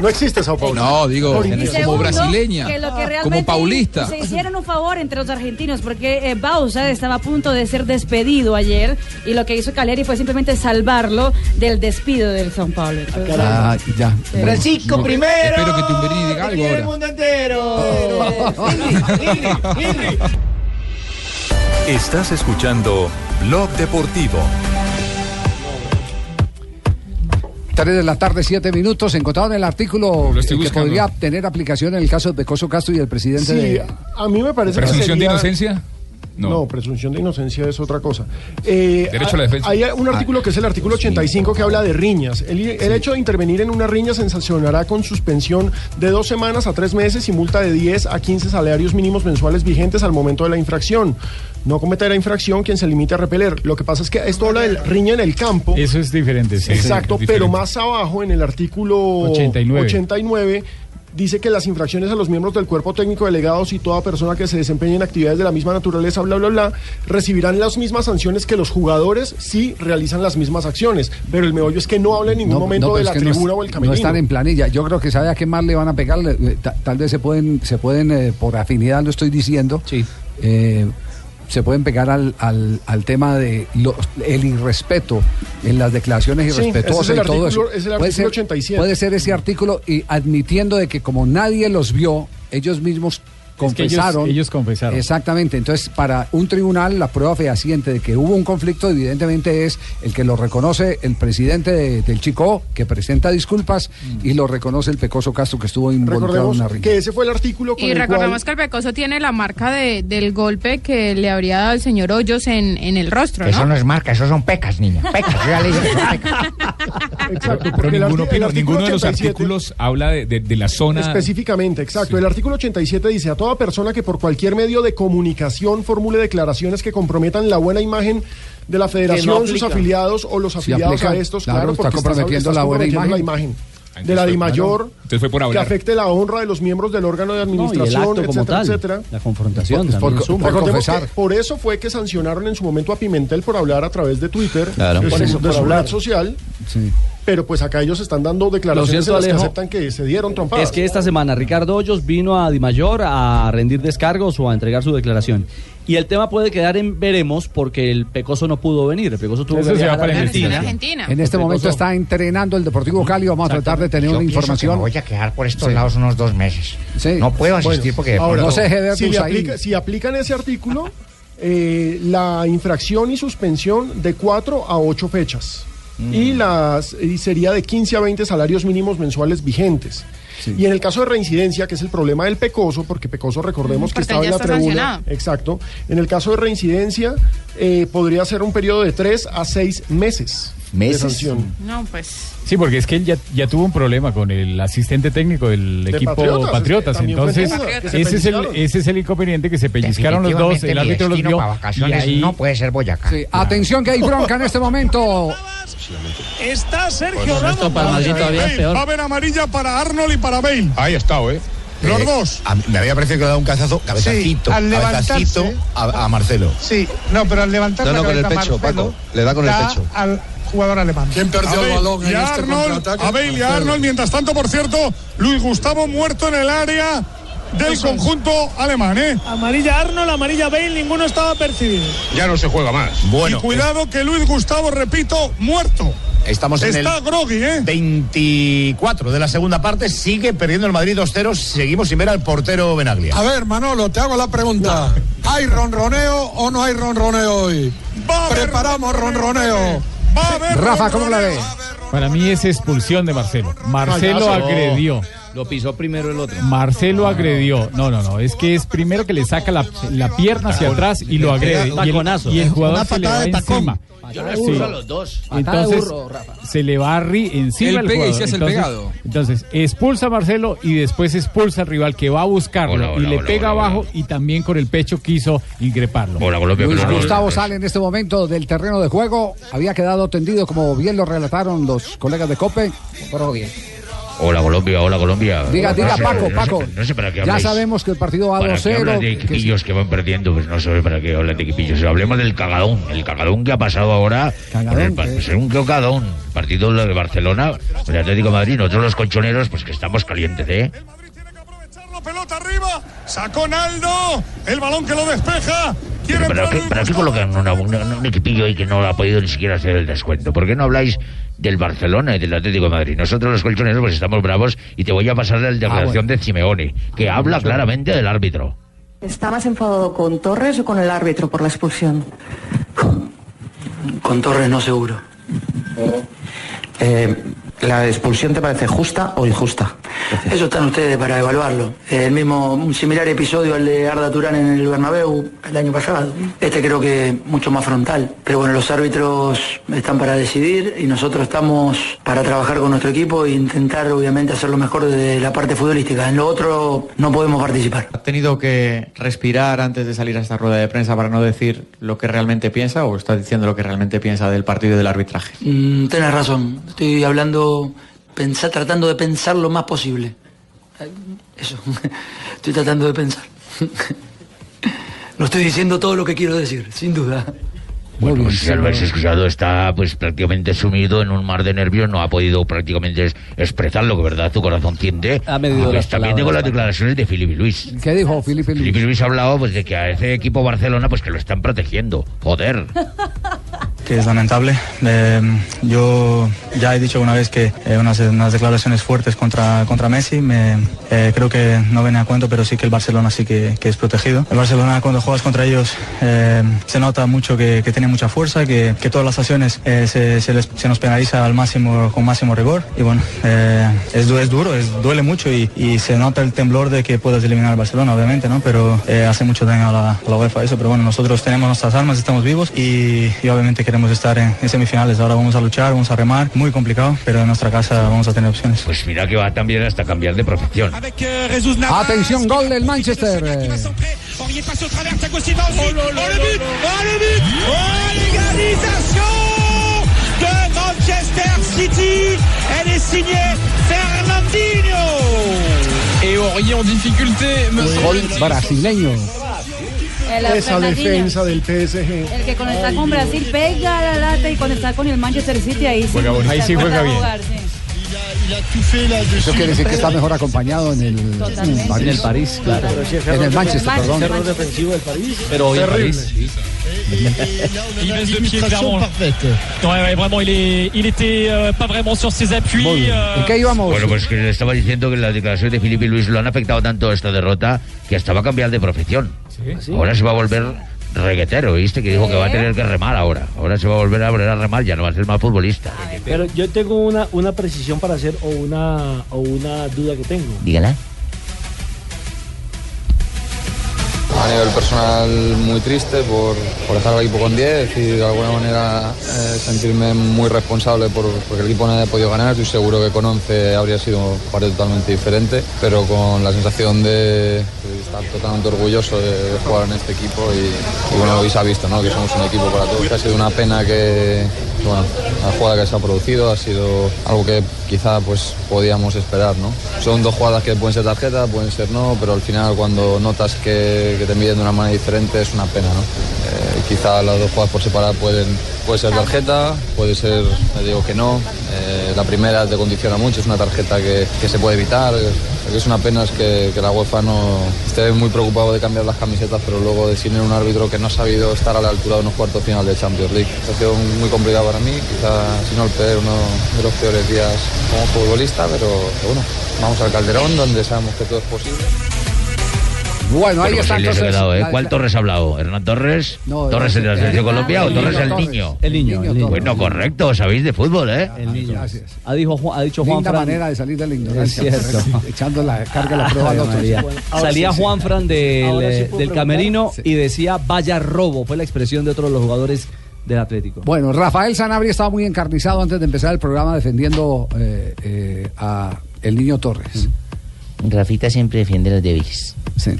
No existe Sao Paulo. No, digo, como segundo, brasileña, que lo que como paulista. Se hicieron un favor entre los argentinos porque eh, Bausa estaba a punto de ser despedido ayer y lo que hizo Caleri fue simplemente salvarlo del despido del Sao Paulo. Entonces, Ah, ya. Francisco No, primero. espero que Tumberini diga algo ahora. el mundo entero. Henry, Henry, Henry. Estás escuchando Blog Deportivo. 3 de la tarde, 7 minutos. Encontrado en el artículo que buscando. podría tener aplicación en el caso de Pecoso Castro y el presidente Sí, de. a mí me parece que ¿Presunción de sería- inocencia? No. presunción de inocencia es otra cosa. Eh, Derecho a la defensa. Hay un artículo que es el artículo 85 que habla de riñas. El, el hecho de intervenir en una riña se sancionará con suspensión de dos semanas a tres meses y multa de 10 a 15 salarios mínimos mensuales vigentes al momento de la infracción. No cometerá infracción quien se limite a repeler. Lo que pasa es que esto habla de riña en el campo. Eso es diferente, sí. Exacto, Es pero más abajo en el artículo 89. 89 dice que las infracciones a los miembros del cuerpo técnico delegados y toda persona que se desempeñe en actividades de la misma naturaleza, bla, bla, bla, recibirán las mismas sanciones que los jugadores si realizan las mismas acciones. Pero el meollo es que no habla en ningún momento de la no tribuna o el No camerino. están en planilla. Yo creo que sabe a qué más le van a pegar. Tal vez se pueden, se pueden eh, por afinidad lo estoy diciendo. eh, se pueden pegar al, al, al tema de lo- el irrespeto en las declaraciones irrespetuosas es y todo eso. es el puede, artículo ser, 87. puede ser ese artículo y admitiendo de que como nadie los vio, ellos mismos confesaron. ellos- ellos confesaron. Exactamente. Entonces, para un tribunal, la prueba fehaciente de que hubo un conflicto, evidentemente, es el que lo reconoce el presidente de- del Chico, que presenta disculpas, y lo reconoce el Pecoso Castro, que estuvo involucrado en una riña. que ese fue el artículo con Y el recordemos cual... que el Pecoso tiene la marca de, del golpe que le habría dado el señor Hoyos en, en el rostro, Eso ¿no? es marca, eso son pecas, niña. Pecas, yo ya le dije pecas. Exacto, Pero el ninguno, el ninguno de los 87 artículos habla de, de- de la zona. Específicamente, exacto. El artículo 87 dice a toda persona que por cualquier medio de comunicación formule declaraciones que comprometan la buena imagen de la federación, sus afiliados o los afiliados aplica. a estos, Claro, claro, está porque comprometiendo estás la buena comprometiendo imagen. la imagen de la Entonces Di fue- Mayor, que afecte la honra de los miembros del órgano de administración, etcétera, tal, etcétera. la confrontación Por- también por- suma. por eso fue que sancionaron en su momento a Pimentel por hablar a través de Twitter, Claro. de Por su, eso, de por su hablar. red social. Sí. Pero pues acá ellos están dando declaraciones cierto, en las que aceptan que se dieron trompadas. Es que esta semana Ricardo Hoyos vino a Dimayor a rendir descargos o a entregar su declaración. Y el tema puede quedar en veremos porque el Pecoso no pudo venir. El Pecoso tuvo Eso que viajar a Argentina. Argentina. En este El momento Pecoso- está entrenando el Deportivo Cali. Vamos a tratar de tener Yo una pienso que información. me voy a quedar por estos Sí. lados unos dos meses. No puedo asistir Bueno, porque ahora, no sé, si, aplica- si aplican ese artículo, eh, la infracción y suspensión de 4 a 8 fechas. Mm. Y, las, y sería de 15 a 20 salarios mínimos mensuales vigentes. Y en el caso de reincidencia, que es el problema del Pecoso, porque Pecoso recordemos Mm, que estaba en la tribuna. sancionado. Exacto. En el caso de reincidencia, eh, podría ser un periodo de 3 a 6 meses, ¿Meses? de sanción. No, pues. Sí, porque es que él ya, ya tuvo un problema con el asistente técnico del De equipo Patriotas, Patriotas. es que también fue Entonces, ese es, el, ese es el inconveniente que se pellizcaron los dos. El árbitro los vio. Y ahí, no puede ser Boyacá. Sí, Atención que hay bronca en este momento. Está Sergio Pues Ramos. para Madrid todavía es peor. Va a haber amarilla para Arnold y para Bale. Ahí está, ¿eh? Los Eh, dos. a mí me había parecido que le daba un cabezazo, cabezacito, al cabezacito a, a Marcelo. Sí, no, pero al levantar No, la no, con el pecho, Marcelo, Paco. Le da con el pecho. al jugador alemán. ¿Quién perdió A el Bale balón y en a este Arnold, contraataque? A Bale y. Arnold. Mientras tanto, por cierto, Luis Gustavo muerto en el área del conjunto alemán, ¿eh? Amarilla Arnold, amarilla Bale, ninguno estaba percibido. Ya no se juega más. Bueno, y cuidado que Luis Gustavo, repito, muerto. estamos en Está el groggy, ¿eh? 24 de la segunda parte. Sigue perdiendo el Madrid 2-0. Seguimos sin ver al portero Benaglia. A ver, Manolo, te hago la pregunta. ¿Hay ronroneo o no hay ronroneo hoy? Preparamos ronroneo. Haber Rafa, ¿cómo la ves? Para mí es expulsión de Marcelo. Marcelo agredió. Lo pisó primero el otro. Marcelo agredió. No, no, no. Es que es primero que le saca la, la pierna hacia atrás y lo agrede. Y el, y el jugador Una se le va de encima. Yo les Sí. a los dos. Entonces se le va a ri encima Él al pega y jugador. se hace el entonces, pegado. entonces expulsa a Marcelo y después expulsa al rival que va a buscarlo Hola, hola, y le hola, pega hola, abajo y también con el pecho quiso increparlo. Colombia. Luis Gustavo sale en este momento del terreno de juego. Había quedado tendido, como bien lo relataron los colegas de COPE. Pero bien. Hola, Colombia. Hola, Colombia. Diga, No diga, sé, Paco, no sé- Paco. No sé para qué Ya sabemos que el partido va ¿Para qué hablan 2-0. de que- equipillos que van perdiendo? Pues no sé para qué hablan de equipillos. Hablemos del cagadón. El cagadón que ha pasado ahora. pa- pues un cagadón. Partido de Barcelona, el Atlético de Madrid. Nosotros los colchoneros, pues que estamos calientes, ¿eh? La pelota arriba, sacó Naldo, el balón que lo despeja. ¿Para qué, para qué colocan una- una- un equipillo ahí que no ha podido ni siquiera hacer el descuento? ¿Por qué no habláis del Barcelona y del Atlético de Madrid? Nosotros los colchoneros pues estamos bravos y te voy a pasar la declaración de Simeone, que habla claramente del árbitro. ¿Está más enfadado con Torres o con el árbitro por la expulsión? Con Torres no seguro. Eh, ¿La expulsión te parece justa o injusta? Eso están ustedes para evaluarlo. El mismo, un similar episodio al de Arda Turán en el Bernabéu el año pasado. Este creo que mucho más frontal. Pero bueno, los árbitros están para decidir y nosotros estamos para trabajar con nuestro equipo e intentar obviamente hacer lo mejor de la parte futbolística. En lo otro no podemos participar. ¿Ha tenido que respirar antes de salir a esta rueda de prensa para no decir lo que realmente piensa o está diciendo lo que realmente piensa del partido y del arbitraje? Mm, tenés razón. Estoy hablando, pensar, tratando de pensar lo más posible. Eh, Eso. Estoy tratando de pensar. No estoy diciendo todo lo que quiero decir, sin duda. Bueno, pues ya lo habéis escuchado, está pues prácticamente sumido en un mar de nervios, no ha podido prácticamente es- expresar lo que verdad su corazón tiende. Ha medido las también tengo las declaraciones de Filipe Luis. ¿Qué dijo Felipe Luis? Filipe Luis ha hablado pues de que a ese equipo Barcelona pues que lo están protegiendo. Joder. Que es lamentable. Eh, yo ya he dicho una vez que eh, unas, unas declaraciones fuertes contra, contra Messi, me, eh, creo que no viene a cuento, pero sí que el Barcelona sí que, que es protegido. El Barcelona cuando juegas contra ellos se nota mucho que, tiene mucha fuerza, que, que todas las acciones se, se, les- se nos penaliza al máximo, con máximo rigor. Y bueno, es, es duro, es, duele mucho y, y se nota el temblor de que puedas eliminar al Barcelona, obviamente, ¿no? Pero hace mucho daño a la, a la UEFA eso. Pero bueno, nosotros tenemos nuestras armas, estamos vivos y, y obviamente queremos estar en, en semifinales. Ahora vamos a luchar, vamos a remar, muy complicado, pero en nuestra casa vamos a tener opciones. Pues mira que va también hasta cambiar de profesión. Atención, gol del Manchester. eh. Oh, Oh Oh de Manchester City Elle est signée Fernandinho Et Aurier en difficulté, monsieur. Gol brasileño. El Esa defensa del PSG. El que cuando está con Brasil pega la lata y cuando está con el Manchester City ahí sí. Ahí sí juega bien. Eso quiere decir que está mejor acompañado en el, en París. En el París, claro. Sí, En el Manchester, perdón. error defensivo del París. Pero hoy en. París, sí. Il baisse de pied clairement. Ouais, ouais, vraiment, il, est, il était euh, pas vraiment sur ses appuis. euh, Bueno, pues que le estaba diciendo que la declaración de Felipe Luis lo han afectado tanto esta derrota que hasta va a cambiar de profesión. ¿Sí? Ahora se va a volver reguetero, ¿viste? Que dijo que va a tener que remar ahora. Ahora se va a volver a volver a remar, ya no va a ser más futbolista. Pero yo tengo una, una precisión para hacer o una, o una duda que tengo. Dígala. A nivel personal muy triste por, por estar al equipo con 10 y de alguna manera eh, sentirme muy responsable por, porque el equipo no haya podido ganar. Estoy seguro que con 11 habría sido un partido totalmente diferente, pero con la sensación de, estar totalmente orgulloso de, de jugar en este equipo y, y bueno, hoy se ha visto ¿no? que somos un equipo para todos. Ha sido una pena que bueno, la jugada que se ha producido ha sido algo que quizá pues podíamos esperar. ¿no? Son dos jugadas que pueden ser tarjeta, pueden ser no, pero al final cuando notas que, te miden de una manera diferente es una pena. ¿no? Eh, quizá las dos jugadas por separar pueden, puede ser tarjeta, puede ser, me digo que no. Eh, la primera te condiciona mucho, es una tarjeta que se puede evitar. Es una pena es que, la UEFA no esté muy preocupado de cambiar las camisetas, pero luego designen un árbitro que no ha sabido estar a la altura de unos cuartos final de Champions League. Ha sido muy complicado para mí, quizá si no el peor, uno de los peores días como futbolista, pero bueno, vamos al Calderón, donde sabemos que todo es posible. Bueno, ahí está entonces. quedado, ¿eh? ¿Cuál Torres ha hablado? ¿Hernán Torres? No, ¿Torres de la el- selección el- Colombia o el Torres niño el Torres. niño? El niño, el niño. Bueno, correcto, sabéis de fútbol, ¿eh? El niño. Gracias. Ha, dijo, Juan- ha dicho Juan Linda Fran. manera de salir de la ignorancia. Es cierto. Echando la carga la prueba al otro. Salía. Juan Fran del, camerino Sí. y decía vaya robo. Fue la expresión de otro de los jugadores del Atlético. Bueno, Rafael Sanabria estaba muy encarnizado antes de empezar el programa defendiendo eh, eh, a el niño Torres. Rafita siempre defiende a los débiles. Sí.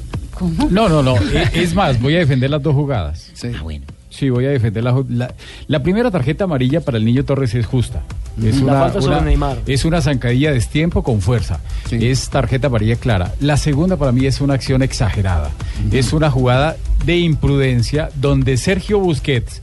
No, no, no. e- Es más, voy a defender las dos jugadas. Sí. Ah, bueno. Sí, voy a defender la, la, la primera tarjeta amarilla para el niño Torres es justa. Es La una, falta sobre una- Neymar. es una zancadilla de tiempo con fuerza. Es tarjeta amarilla clara. La segunda para mí es una acción exagerada. Es una jugada de imprudencia donde Sergio Busquets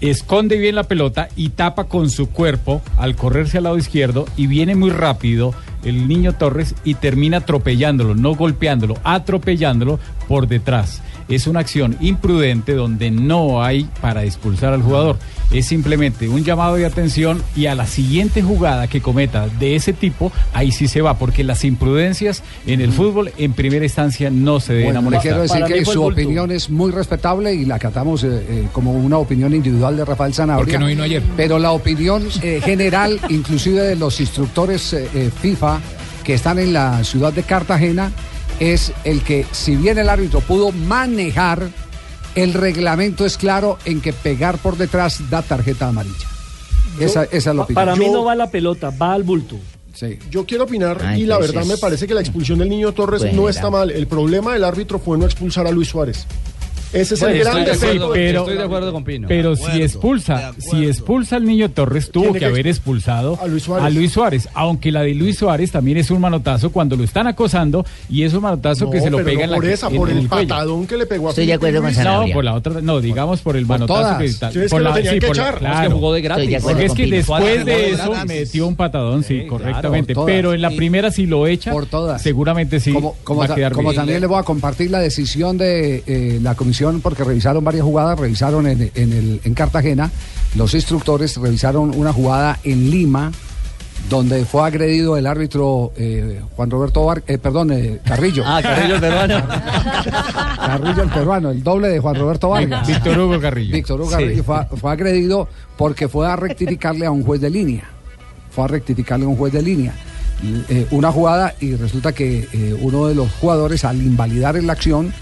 esconde bien la pelota y tapa con su cuerpo al correrse al lado izquierdo y viene muy rápido el niño Torres y termina atropellándolo, no golpeándolo, atropellándolo por detrás. Es una acción imprudente donde no hay para expulsar al jugador. Es simplemente un llamado de atención y a la siguiente jugada que cometa de ese tipo, ahí sí se va, porque las imprudencias en el fútbol en primera instancia no se deben Bueno, le amonestar. quiero decir que su opinión es muy respetable y la acatamos eh, eh, como una opinión individual de Rafael Sanabria. ¿Por qué no vino ayer? Pero la opinión eh, general, inclusive de los instructores FIFA que están en la ciudad de Cartagena, es el que si bien el árbitro pudo manejar, el reglamento es claro en que pegar por detrás da tarjeta amarilla. Esa, esa es la opinión. Para mí Yo- no va la pelota, va al bulto. Yo quiero opinar Ay, y la verdad es- me parece que la expulsión del niño Torres Bueno, no está mal. El problema del árbitro fue no expulsar a Luis Suárez. Ese es Bueno, el gran estoy de defecto. pero- Estoy de acuerdo con Pino. Pero si expulsa, si expulsa al niño Torres, tuvo que que haber expulsado a Luis Suárez. a Luis Suárez, aunque la de Luis Suárez también es un manotazo cuando lo están acosando y es un manotazo que se lo pega no en la por esa, en por el patadón que le pegó a Estoy de acuerdo con Luis. Sanabria. No, por la otra, no, digamos por el Por manotazo todas. que Sí, es que por lo la- que por la-. Es que claro. jugó de gratis. Porque es que después de eso metió un patadón, sí, claro, correctamente. Pero en la primera si lo echa, seguramente sí Como, como va a ta- quedar como bien. también le voy a compartir la decisión de eh, la comisión, porque revisaron varias jugadas, revisaron en, en el, en Cartagena, los instructores revisaron una jugada en Lima donde fue agredido el árbitro eh, Juan Roberto Var eh, perdón, eh, Carrillo. Ah, Carrillo el peruano. Carrillo el peruano, el doble de Juan Roberto Vargas. Víctor Hugo Carrillo. Víctor Hugo Sí. Carrillo fue, fue agredido porque fue a rectificarle a un juez de línea. Fue a rectificarle a un juez de línea. Eh, una jugada y resulta que eh, uno de los jugadores al invalidar en la acción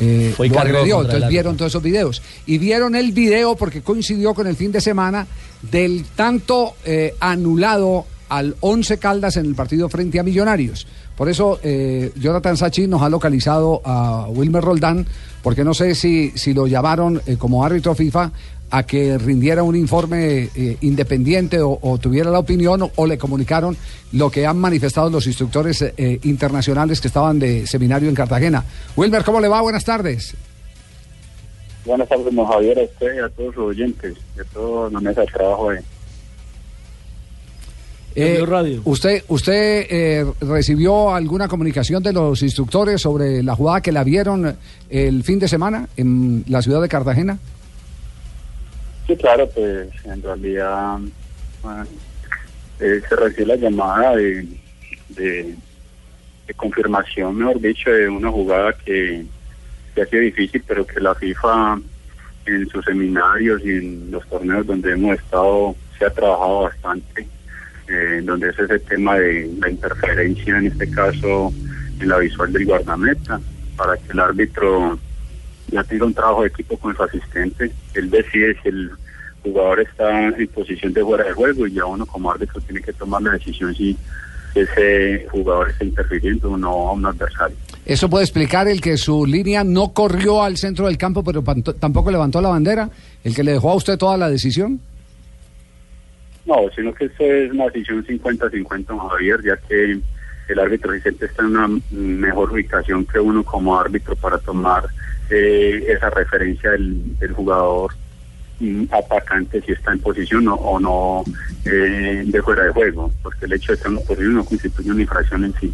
eh, Fue lo agredió. Entonces vieron todos esos videos. Y vieron el video porque coincidió con el fin de semana del tanto eh, anulado al 11 Caldas en el partido frente a Millonarios. Por eso eh, Jonathan Sachi nos ha localizado a Wilmer Roldán, porque no sé si, si lo llamaron eh, como árbitro FIFA a que rindiera un informe eh, independiente o, o tuviera la opinión o, o le comunicaron lo que han manifestado los instructores eh, internacionales que estaban de seminario en Cartagena. Wilmer, ¿cómo le va? Buenas tardes. Buenas tardes, don Javier, a usted y a todos los oyentes, de toda la mesa de trabajo. De... Eh, ¿Usted, usted eh, recibió alguna comunicación de los instructores sobre la jugada que la vieron el fin de semana en la ciudad de Cartagena? Sí, claro, pues en realidad bueno, eh, se recibió la llamada de, de, de confirmación, mejor dicho, de una jugada que, que ha sido difícil, pero que la FIFA en sus seminarios y en los torneos donde hemos estado se ha trabajado bastante, eh, donde es ese tema de la interferencia, en este caso en la visual del guardameta, para que el árbitro ya tenga un trabajo de equipo con su asistente, él decide si el jugador está en posición de fuera de juego y ya uno como árbitro tiene que tomar la decisión si ese jugador está interfiriendo o no a un adversario. ¿Eso puede explicar el que su línea no corrió al centro del campo, pero tampoco levantó la bandera? ¿El que le dejó a usted toda la decisión? No, sino que esto es una decisión 50-50, don Javier, ya que el árbitro asistente está en una mejor ubicación que uno como árbitro para tomar eh, esa referencia del, jugador mm, atacante si está en posición o, no eh, de fuera de juego, porque el hecho de estar en posición no constituye una infracción en sí.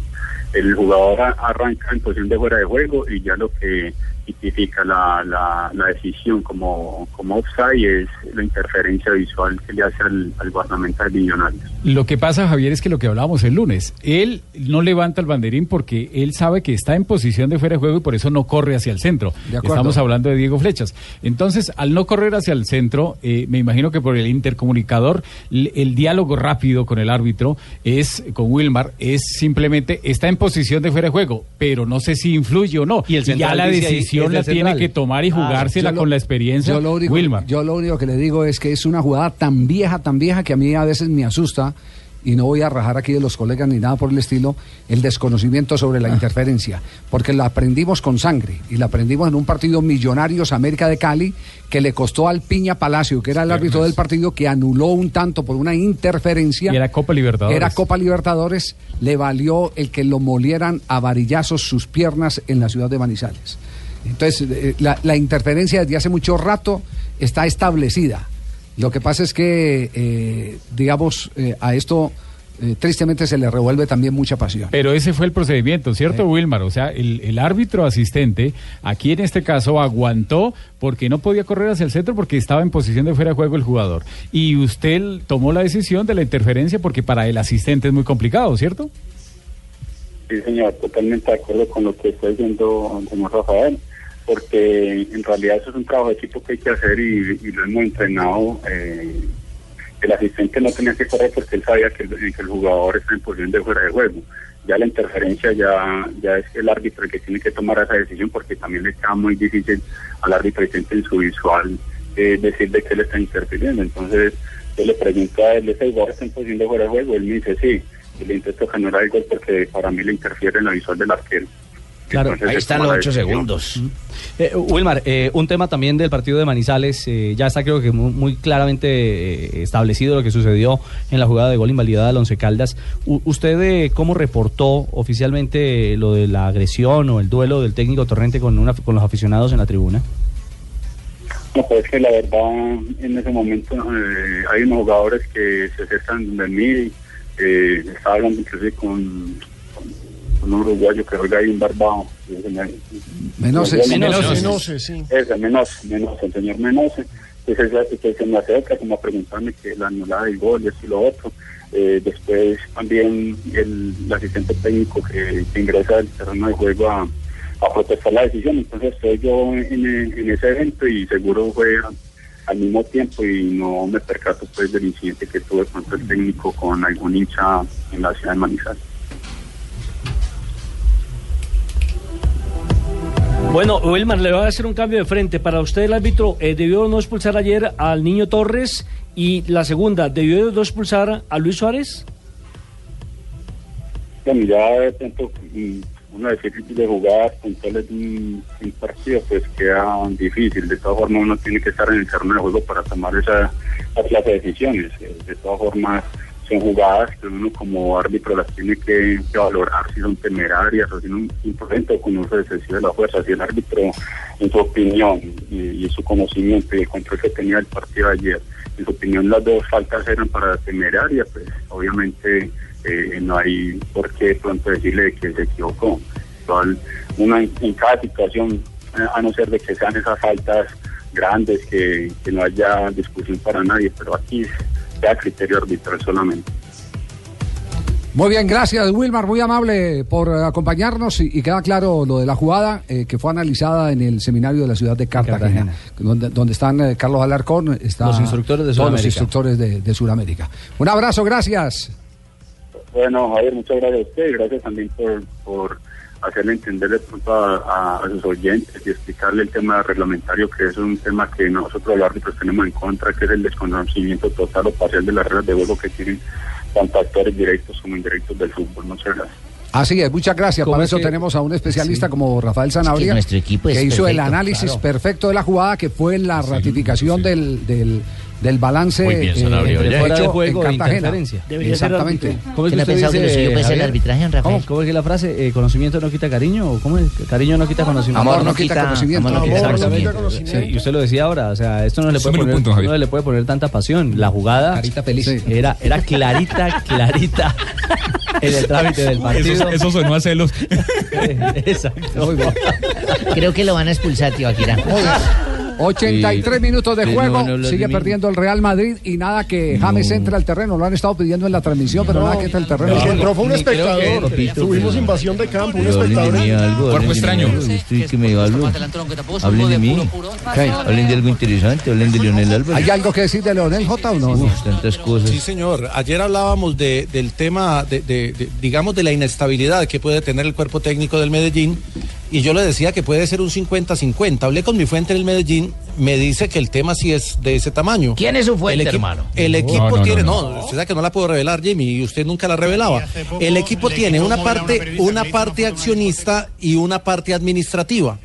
El jugador arranca en posición de fuera de juego y ya lo que tipifica la, la, la decisión como, como offside es la interferencia visual que le hace al, al guardameta de Millonarios. Lo que pasa, Javier, es que lo que hablábamos el lunes, él no levanta el banderín porque él sabe que está en posición de fuera de juego y por eso no corre hacia el centro. Estamos hablando de Diego Flechas. Entonces, al no correr hacia el centro, eh, me imagino que por el intercomunicador, l- el diálogo rápido con el árbitro es, con Wilmar, es simplemente, está en posición de fuera de juego, pero no sé si influye o no. Y el ya central la dice ahí, decisión la tiene que tomar y Claro, jugársela lo- con la experiencia Yo lo, único, Wilmar. yo lo único que le digo es que es una jugada tan vieja, tan vieja que a mí a veces me asusta y no voy a rajar aquí de los colegas ni nada por el estilo, el desconocimiento sobre la interferencia, porque la aprendimos con sangre y la aprendimos en un partido Millonarios América de Cali que le costó al Piña Palacio, que era el árbitro del partido, que anuló un tanto por una interferencia. Y era Copa Libertadores. Era Copa Libertadores, le valió el que lo molieran a varillazos sus piernas en la ciudad de Manizales. Entonces, eh, la, la interferencia desde hace mucho rato está establecida. Lo que pasa es que, eh, digamos, eh, a esto eh, tristemente se le revuelve también mucha pasión. Pero ese fue el procedimiento, ¿cierto, Wilmar? O sea, el, el árbitro asistente, aquí en este caso, aguantó porque no podía correr hacia el centro porque estaba en posición de fuera de juego el jugador. Y usted tomó la decisión de la interferencia porque para el asistente es muy complicado, ¿cierto? Sí, señor, totalmente de acuerdo con lo que está diciendo señor Rafael, porque en realidad eso es un trabajo de equipo que hay que hacer y, lo hemos entrenado. eh, el asistente no tenía que correr porque él sabía que el, que el jugador está en posición de fuera de juego. Ya la interferencia ya, ya es el árbitro el que tiene que tomar esa decisión porque también le queda muy difícil al árbitro asistente en su visual eh, decir de que él está interfiriendo. Entonces yo le pregunto a él, ¿ese jugador está en posición de fuera de juego? Él me dice sí. Y le intento generar el gol porque para mí le interfiere en la visual del arquero. Claro, Entonces, es como la decisión. Eh, Wilmar, eh, un tema también del partido de Manizales, eh, ya está creo que muy, muy claramente eh, establecido lo que sucedió en la jugada de gol invalidada al Once Caldas. U- ¿Usted eh, cómo reportó oficialmente lo de la agresión o el duelo del técnico Torrente con, una, con los aficionados en la tribuna? No, pues es que la verdad, en ese momento eh, hay unos jugadores que se acercan de mí. Eh, estaba hablando inclusive con un uruguayo que juega ahí un barbado. Menoses. Menose, Menose, sí. Ese, el señor Menose. pues se, que se me acerca como a preguntarme que la anulada del gol y esto y lo otro. Eh, después también el, el asistente técnico que, que ingresa al terreno de juego a, a protestar la decisión. Entonces estoy yo en, en ese evento y seguro fue a- al mismo tiempo y no me percato pues del incidente que tuve con el técnico con algún hincha en la ciudad de Manizales. Bueno, Wilmar, le voy a hacer un cambio de frente. Para usted, el árbitro eh, debió no expulsar ayer al niño Torres y la segunda, ¿debió no expulsar a Luis Suárez? Bueno, ya de pronto mm, uno decir de jugar puntuales de un, partido pues queda difícil. De todas formas uno tiene que estar en el terreno de juego para tomar esa, esa clase de decisiones. Eh, De todas formas son jugadas que uno como árbitro las tiene que, valorar si son temerarias o si son imprudentes o con uso excesivo de la fuerza. Si el árbitro en su opinión y, y su conocimiento y el control que tenía del partido ayer, en su opinión las dos faltas eran para temeraria, pues obviamente eh, no hay por qué pronto decirle que se equivocó. Igual, una en, cada situación, a no ser de que sean esas faltas grandes, que, que no haya discusión para nadie, pero aquí sea criterio arbitral solamente. Muy bien, gracias Wilmar, muy amable por eh, acompañarnos y, y queda claro lo de la jugada eh, que fue analizada en el seminario de la ciudad de Cartagena, donde, donde están eh, Carlos Alarcón, está Los instructores de todos los Sudamérica. instructores de, de Sudamérica. Un abrazo, gracias. Bueno, Javier, muchas gracias a usted y gracias también por, por hacerle entender de pronto a, a- a sus oyentes y explicarle el tema reglamentario, que es un tema que nosotros los árbitros tenemos en contra, que es el desconocimiento total o parcial de las reglas de juego que tienen tanto actores directos como indirectos del fútbol. Muchas gracias. Así es, muchas gracias. ¿Cómo Para es eso que- tenemos a un especialista como Rafael Sanabria, nuestro equipo es que hizo el análisis claro. perfecto de la jugada, que fue la ratificación del, del, del balance Muy bien, eh, Sanabria, oye. Fuera de hecho juego en Cartagena. ser Exactamente. ¿Cómo es ¿Quién ha usted pensado que lo dice, suyo puede ser el arbitraje, don Rafael? ¿Cómo, cómo es que la frase? eh, ¿Conocimiento no quita cariño? ¿O ¿Cómo es? ¿Cariño no quita conocimiento? Amor no quita- conocimiento. amor no quita Exactamente. conocimiento. Sí, y usted lo decía ahora, o sea, esto no le, puede poner, punto, no le puede poner tanta pasión. La jugada era, era clarita, clarita en el trámite del partido. Eso, eso sonó a celos. Exacto. Creo que lo van a expulsar, tío Akira. 83 Sí. minutos de Sí, juego, no, no, lo sigue perdiendo el Real Madrid y nada que James entre al terreno, lo han estado pidiendo en la transmisión, pero nada que entre al terreno. El que entró fue un espectador. Tuvimos invasión de campo, un espectador. Cuerpo hablen de extraño. Hablen de mí. Hablen de algo interesante. Hablen de Leonel Álvarez. ¿Hay algo que decir de Leonel J o no? Tantas cosas. Sí, señor. Ayer hablábamos de- del tema, digamos, de la inestabilidad que puede tener el cuerpo técnico del Medellín. Y yo le decía que puede ser un 50-50. Hablé con mi fuente en el Medellín, me dice que el tema sí es de ese tamaño. ¿Quién es su fuente, El hermano? El equipo No, no, no, tiene, no. no, usted sabe que no la puedo revelar, Jimmy, y usted nunca la revelaba. El equipo tiene una parte, una parte accionista y una parte administrativa.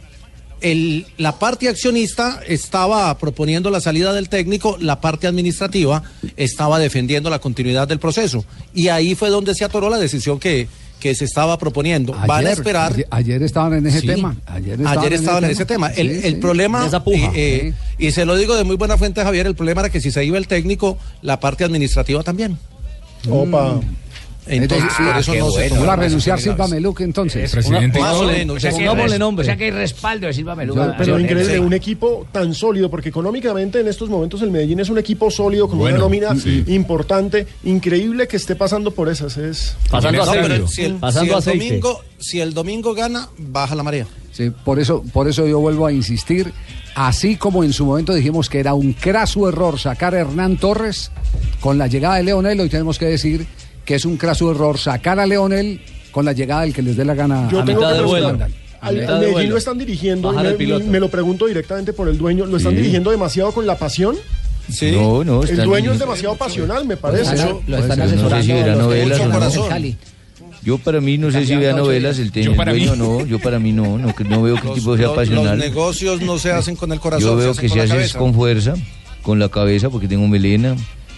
El- la parte accionista estaba proponiendo la salida del técnico, la parte administrativa estaba defendiendo la continuidad del proceso. Y ahí fue donde se atoró la decisión que, que se estaba proponiendo. Van a esperar. Ayer, ayer estaban en ese Sí. tema. Ayer estaban, Ayer estaban en ese tema. El, Sí, el sí. problema, Esa puja. eh, eh, y se lo digo de muy buena fuente, Javier, el problema era que si se iba el técnico, la parte administrativa también. Opa. Entonces, Ah, por eso no se bueno. ¿Va a renunciar Silva responsabilidades. Meluc entonces? Presidente. Más o menos. O sea, que nombre. o sea que hay respaldo de Silva Meluga. Yo- pero increíble, sí. un equipo tan sólido, porque económicamente en estos momentos el Medellín es un equipo sólido, con Bueno, una nómina sí. importante. Increíble que esté pasando por esas. Es Pasando No, pero si el, Pasando si el aceite. domingo, si el domingo gana, baja la marea. Sí, por eso, por eso yo vuelvo a insistir, así como en su momento dijimos que era un craso error sacar a Hernán Torres con la llegada de Leonel, hoy tenemos que decir que es un craso error sacar a Leonel con la llegada del que les dé la gana. Yo a tengo mitad que de vuelo. Al, al de Medellín vuelo. lo están dirigiendo, y me, lo pregunto directamente por el dueño, ¿lo están Sí. dirigiendo demasiado con la pasión? Sí. No, no. El dueño es demasiado pasional, me parece. Pues, Eso- lo están asesorando. No sé si verá novelas o no. Yo para mí no sé si vea novelas, el, Yo el para dueño mí. no, yo para mí no, no, veo que el tipo sea pasional. Los negocios no se hacen con el corazón. Yo veo hacen que con se hace con fuerza, con la cabeza, porque tengo melena,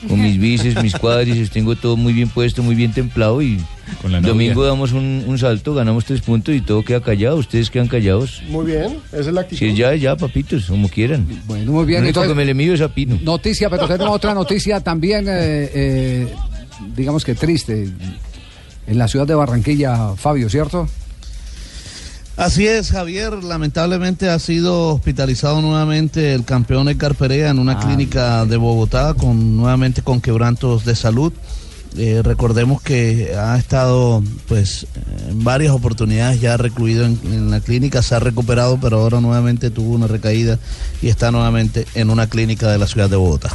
con mis bíceps, mis cuádriceps, tengo todo muy bien puesto, muy bien templado y Con la domingo damos un, un salto, ganamos tres puntos y todo queda callado. Ustedes quedan callados. Muy bien, esa es la actitud. Si es ya, ya, papitos, como quieran. Bueno, muy bien. Entonces- que me le mido es a Pino. Noticia, pero tenemos otra noticia también, eh, eh, digamos que triste, en la ciudad de Barranquilla, Fabio, ¿cierto? Así es, Javier. Lamentablemente ha sido hospitalizado nuevamente el campeón Edgar Perea en una Ah. clínica de Bogotá, con nuevamente con quebrantos de salud. Eh, recordemos que ha estado, pues, en varias oportunidades ya recluido en, en la clínica, se ha recuperado, pero ahora nuevamente tuvo una recaída y está nuevamente en una clínica de la ciudad de Bogotá.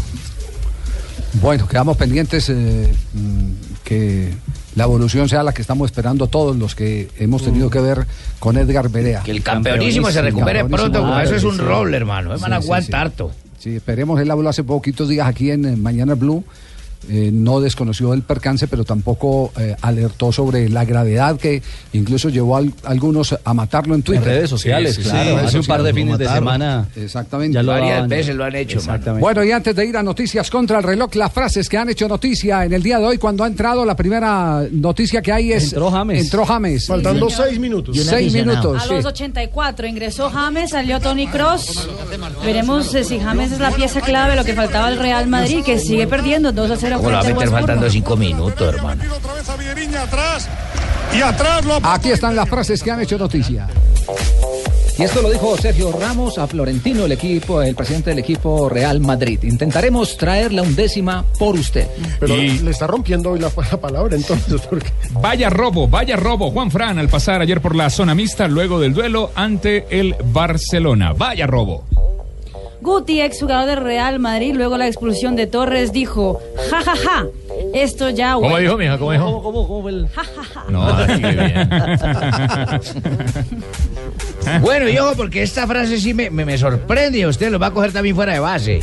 Bueno, quedamos pendientes eh, mm, que la evolución sea la que estamos esperando todos los que hemos tenido que ver con Edgar Berea. Que el campeonísimo se recupere pronto, como eso es un roble, hermano. Es van a aguantar harto. Sí, esperemos. Él habló hace poquitos días aquí en eh, Mañana Blue. Eh, no desconoció el percance, pero tampoco eh, alertó sobre la gravedad que incluso llevó a al- algunos a matarlo en Twitter. redes sociales, claro. Hace un par de fines de semana Exactamente. ya lo Varias daban. veces lo han hecho, Exactamente. Bueno, y antes de ir a noticias contra el reloj, las frases que han hecho noticia en el día de hoy, cuando ha entrado la primera noticia que hay es. Entró James. Entró James. Faltando señor. seis minutos. Seis minutos. A los 84 ingresó James, salió Tony Cross. Veremos eh, si James es la pieza clave, lo que faltaba al Real Madrid, que sigue perdiendo 2 a 0 ¿Cómo lo va a frente al meter faltando cinco minutos, hermano? Y Aquí están las frases que han hecho noticia. Y esto lo dijo Sergio Ramos a Florentino, el equipo, el presidente del equipo Real Madrid. Intentaremos traer la undécima por usted. Pero le está rompiendo hoy la, la palabra entonces. Porque... Vaya robo, vaya robo. Juan Fran al pasar ayer por la zona mixta luego del duelo ante el Barcelona. Vaya robo. Guti, ex jugador del Real Madrid, luego la expulsión de Torres, dijo: Ja, ja, ja. Esto ya. ¿Cómo huele". dijo, mija? ¿Cómo dijo? ¿Cómo, cómo, cómo fue el- No, bien. bueno, y ojo, porque esta frase sí me, me, me sorprende y a usted lo va a coger también fuera de base.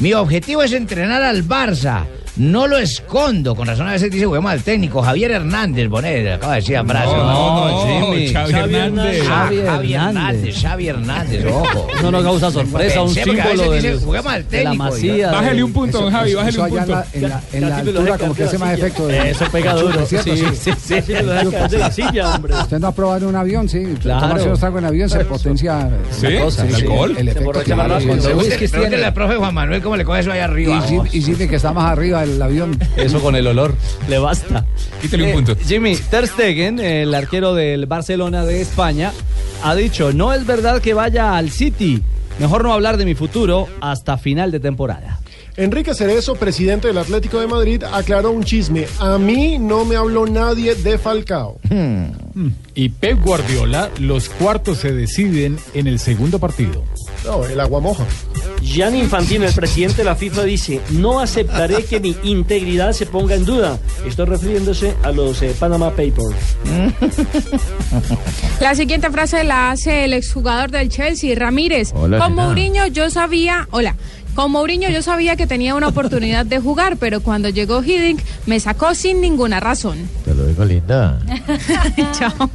Mi objetivo es entrenar al Barça. No lo escondo. Con razón a veces dice, juguemos al técnico. Javier Hernández, Bonet, acaba de decir la frase. No, no, Jimmy. Xavi Hernández. Ah, Xavi Javi Hernández. Xavi Hernández, ojo. No nos causa sorpresa, un Pensé, símbolo veces del- dice, al de la técnico. masía. Bájale un punto, don Javi, bájale un allá en punto. la, en la, en altura como que hace más de efecto. de- Eso pega duro. ¿Es cierto? Sí, Sí. sí, de la silla, hombre. Usted no ha probado en un avión, sí. Claro. Tomarse unos tragos en avión se potencia ¿Sí? la cosa. ¿El alcohol? El efecto Pregúntele- al profe Juan Manuel cómo le coge eso allá arriba. Y Jimmy que está más arriba del avión. Eso con el olor le basta. Quítale un Eh, punto. Jimmy, Ter Stegen, el arquero del Barcelona de España, ha dicho, no es verdad que vaya al City. Mejor no hablar de mi futuro hasta final de temporada. Enrique Cerezo, presidente del Atlético de Madrid, aclaró un chisme. A mí no me habló nadie de Falcao. Y Pep Guardiola, los cuartos se deciden en el segundo partido. No, el agua moja. Gianni Infantino, el presidente de la FIFA, dice: No aceptaré que mi integridad se ponga en duda. Estoy refiriéndose a los eh, Panama Papers. La siguiente frase la hace el exjugador del Chelsea, Ramírez. Hola, Con. Mourinho yo sabía, hola, con Mourinho yo sabía que tenía una oportunidad de jugar, pero cuando llegó Hiddink me sacó sin ninguna razón. Te lo digo, linda. Chao.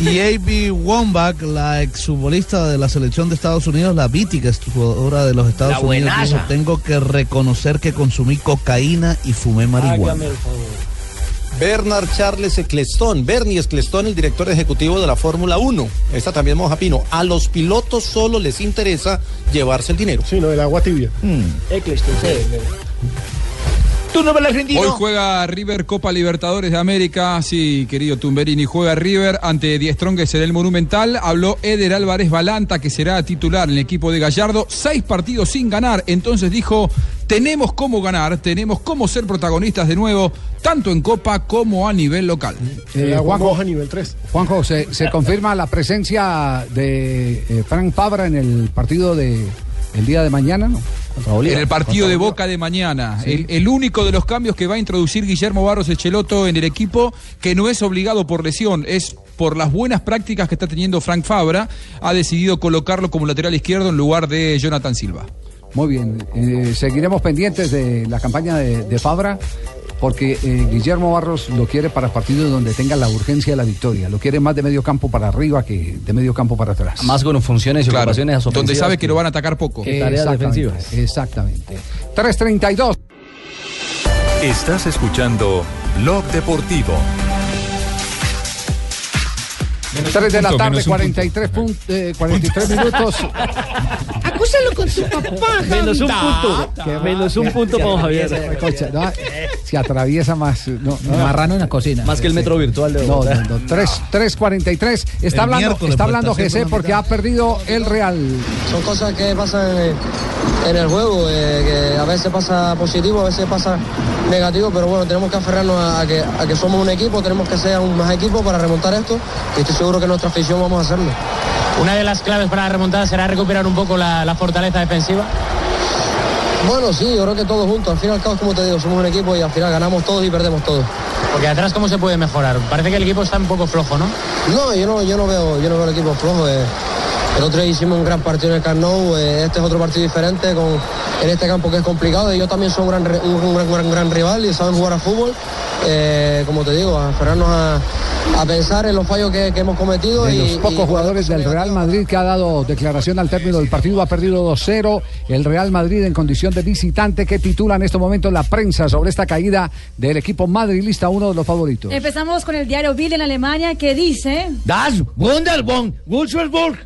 Y A.B. Wambach, la exfutbolista de la selección de Estados Unidos, la mítica jugadora de los Estados La Unidos, dijo, tengo que reconocer que consumí cocaína y fumé marihuana. Hágame el favor. Bernard Charles Ecclestone, Bernie Ecclestone, el director ejecutivo de la Fórmula 1. Esta también moja pino. A los pilotos solo les interesa llevarse el dinero. Sí, no, el agua tibia. Eccleston, sí. ¿Tú no me la argentino? Hoy juega River Copa Libertadores de América. Sí, querido Tumberini, juega River ante Die Strongest en el Monumental. Habló Eder Álvarez Balanta, que será titular en el equipo de Gallardo. Seis partidos sin ganar. Entonces dijo: Tenemos cómo ganar, tenemos cómo ser protagonistas de nuevo, tanto en Copa como a nivel local. El Eh, agua Juanjo, moja nivel 3. Juanjo, ¿se, se confirma la presencia de eh, Frank Fabra en el partido de el día de mañana? ¿no? En el partido de Boca de mañana, el, el único de los cambios que va a introducir Guillermo Barros Echeloto en el equipo, que no es obligado por lesión, es por las buenas prácticas que está teniendo Frank Fabra, ha decidido colocarlo como lateral izquierdo en lugar de Jonathan Silva. Muy bien, eh, seguiremos pendientes de la campaña de, de Fabra porque eh, Guillermo Barros lo quiere para partidos donde tenga la urgencia de la victoria, lo quiere más de medio campo para arriba que de medio campo para atrás. Más con funciones y Claro, ocupaciones donde sabe que lo van a atacar poco. que tareas Exactamente, defensivas. Exactamente. 332. Estás escuchando Blog Deportivo. 3 de la punto, tarde, menos un 43, pun- eh, 43 minutos. Acúsalo con tu papá, Menos un punto. Menos un punto para Javier. Escucha, ¿no? se atraviesa más. No, no, Marrano en la cocina. Más que el metro virtual de No, Bogotá. no, no. 3, 3.43. Está El hablando, está hablando GC porque ha perdido el Real. Son cosas que pasan en, en el juego, eh, que a veces pasa positivo, a veces pasa negativo, pero bueno, tenemos que aferrarnos a, a que, a que somos un equipo, tenemos que ser un más equipo para remontar esto y estoy seguro que nuestra afición vamos a hacerlo. Una de las claves para la remontada será recuperar un poco la, la fortaleza defensiva. Bueno, sí, yo creo que todos juntos, al fin y al cabo, como te digo, somos un equipo y al final ganamos todos y perdemos todos. Porque atrás, ¿cómo se puede mejorar? Parece que el equipo está un poco flojo, ¿no? No, yo no, yo no veo, yo no veo el equipo flojo. eh. El otro día hicimos un gran partido en el Camp Nou, eh, este es otro partido diferente con, en este campo que es complicado. Ellos también son un gran, un, un gran, gran- gran rival y saben jugar a fútbol. Eh, como te digo, a aferrarnos a, a pensar en los fallos que, que hemos cometido. De y, los y- pocos jugadores del Real Madrid que ha dado declaración al término del partido, ha perdido 2-0. El Real Madrid en condición de visitante que titula en este momento la prensa sobre esta caída del equipo madrilista, uno de los favoritos. Empezamos con el diario Bild en Alemania que dice... Das Wunderbaum, Wolfsburg.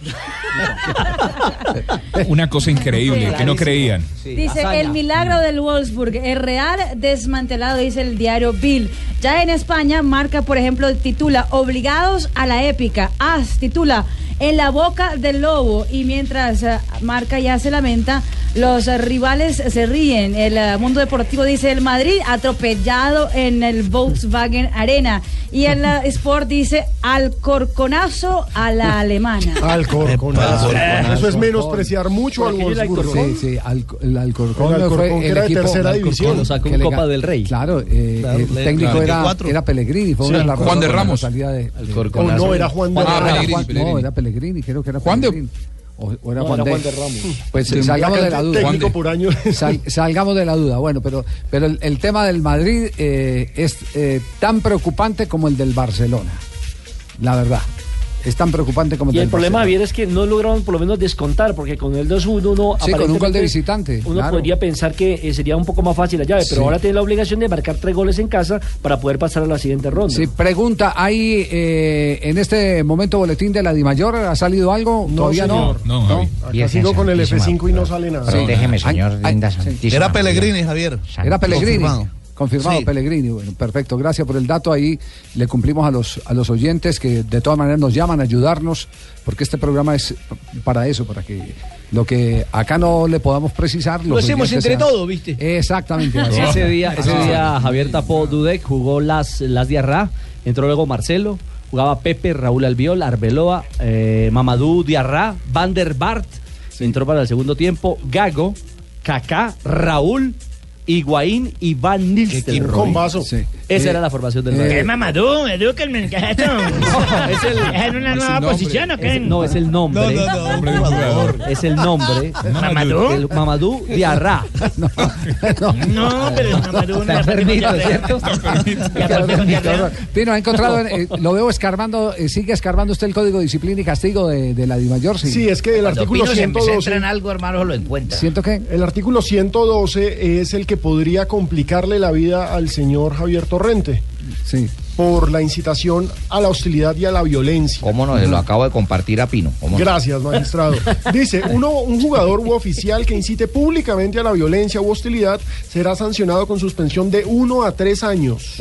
Una cosa increíble que no creían. Dice el milagro del Wolfsburg, el Real desmantelado, dice el diario Bill. Ya en España, marca, por ejemplo, titula Obligados a la épica. As titula En la boca del lobo. Y mientras eh, marca ya se lamenta, los rivales se ríen. El eh, mundo deportivo dice el Madrid atropellado en el Volkswagen Arena. Y el eh, Sport dice Alcorconazo a la alemana. Alcorconazo. Eso es menospreciar mucho al Wolfsburgo. Sí, sí, al- el Alcorcón, El Alcorcón, fue que el era de equipo tercera el división. Alcorcón Lo sacó en Copa del Rey. Claro, eh, Claro, el técnico claro. era, 24. era Pellegrini, fue Sí, una de las Juan de Ramos. salida de, de- Alcorconazo. Oh, no, era Juan de Ah, Ramos. Juan-. No, era Pellegrini, creo que era Juan de-. O, o era No, Juan, era de, Juan de Ramos. Pues Sí, salgamos de la duda. técnico por año. Sal- salgamos de la duda. Bueno, pero, pero el, el tema del Madrid eh, es eh, tan preocupante como el del Barcelona. La verdad. Es tan preocupante como Y el problema. Javier, es que no lograron por lo menos descontar, porque con el 2-1 uno Sí, con un gol de visitante, Uno claro. podría pensar que eh, sería un poco más fácil la llave, pero Sí. ahora tiene la obligación de marcar tres goles en casa para poder pasar a la siguiente ronda. Sí, pregunta, ¿hay eh, en este momento boletín de la Dimayor? ¿Ha salido algo? Todavía señor. No, Javi. Acá sigo con el F5 y no sale nada. Sí. Déjeme, señor. Ay, ay, linda sí. santísima Era. Pellegrini, Javier. Era Pellegrini. Confirmado. Sí. Pellegrini. Bueno, perfecto. Gracias por el dato. Ahí le cumplimos a los, a los oyentes que de todas maneras nos llaman a ayudarnos, porque este programa es para eso, para que lo que acá no le podamos precisar. Lo hacemos entre sean- todos, ¿viste? Exactamente. Ese día, ese día Javier tapó Dudek, jugó las, las Diarra, entró luego Marcelo, jugaba Pepe, Raúl Albiol, Arbeloa, eh, Mamadou Diarra, Van der Bart, entró para el segundo tiempo, Gago, Kaká, Raúl, Higuaín y Van Nistelrooy. combazo. Sí. Esa Eh, era la formación del eh, Madrid. ¿Qué Mamadou? Edúquenme, ¿qué es esto? es el, ¿Es una nueva posición o qué? es- no, es el nombre. No, no, no, un jugador. Es el nombre. ¿Mamadou? El Mamadou Diarra. No, pero es Mamadou. Está enfermito, ¿cierto? Pino, ha encontrado, eh, lo veo escarbando, eh, sigue escarbando usted el código de disciplina y castigo de, de la Dimayor. Sí, Sí, es que el Cuando artículo Pino se centra 112. en algo, hermano, lo encuentra. ¿Siento que? El artículo 112 es el que podría complicarle la vida al señor Javier Torrente Sí. Por la incitación a la hostilidad y a la violencia. ¿Cómo no? Se lo acabo de compartir a Pino. ¿Cómo no? Gracias, magistrado. Dice, uno, un jugador u oficial que incite públicamente a la violencia u hostilidad será sancionado con suspensión de uno a tres años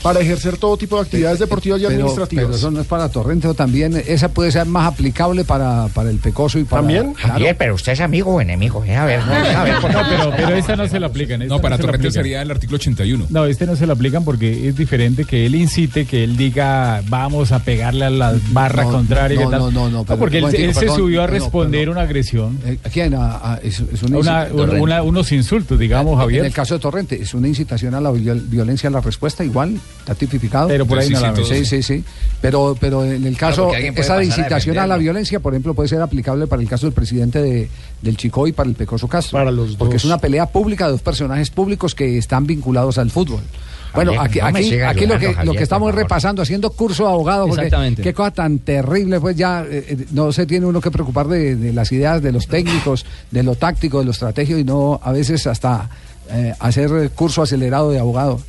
para ejercer todo tipo de actividades deportivas y Pero, administrativas. pero eso no es para Torrente o también, esa puede ser más aplicable para, para el Pecoso y para... ¿También? Claro. Javier, pero usted es amigo o enemigo. eh, A ver, no, a ver, No, pero, pero esta no se la aplican. No, para se la Torrente sería el artículo 81. No, este no se lo aplican porque es diferente que él incite, que él diga vamos a pegarle a la barra No, contraria. no, no, no, no, pero- porque él, se subió a responder una agresión, Eh, ¿A quién? A- a- es, es una una- una- unos insultos, digamos, En Javier. el caso de Torrente, es una incitación a la viol- violencia a la respuesta, igual, está tipificado. Pero por ahí Sí, no sí. Sí, sí, sí. Pero, pero en el caso, porque esa incitación a, la violencia, por ejemplo, puede ser aplicable para el caso del presidente de, del Chico y para el Pecoso Castro. Para los Porque dos. es una pelea pública de dos personajes públicos que están vinculados al fútbol. Bueno, aquí, no aquí, lo que, lo que estamos repasando, haciendo curso de abogado, porque Exactamente. qué cosa tan terrible, pues ya eh, eh, no se tiene uno que preocupar de, de las ideas de los técnicos, de lo táctico, de lo estratégico y no a veces hasta eh, hacer curso acelerado de abogado.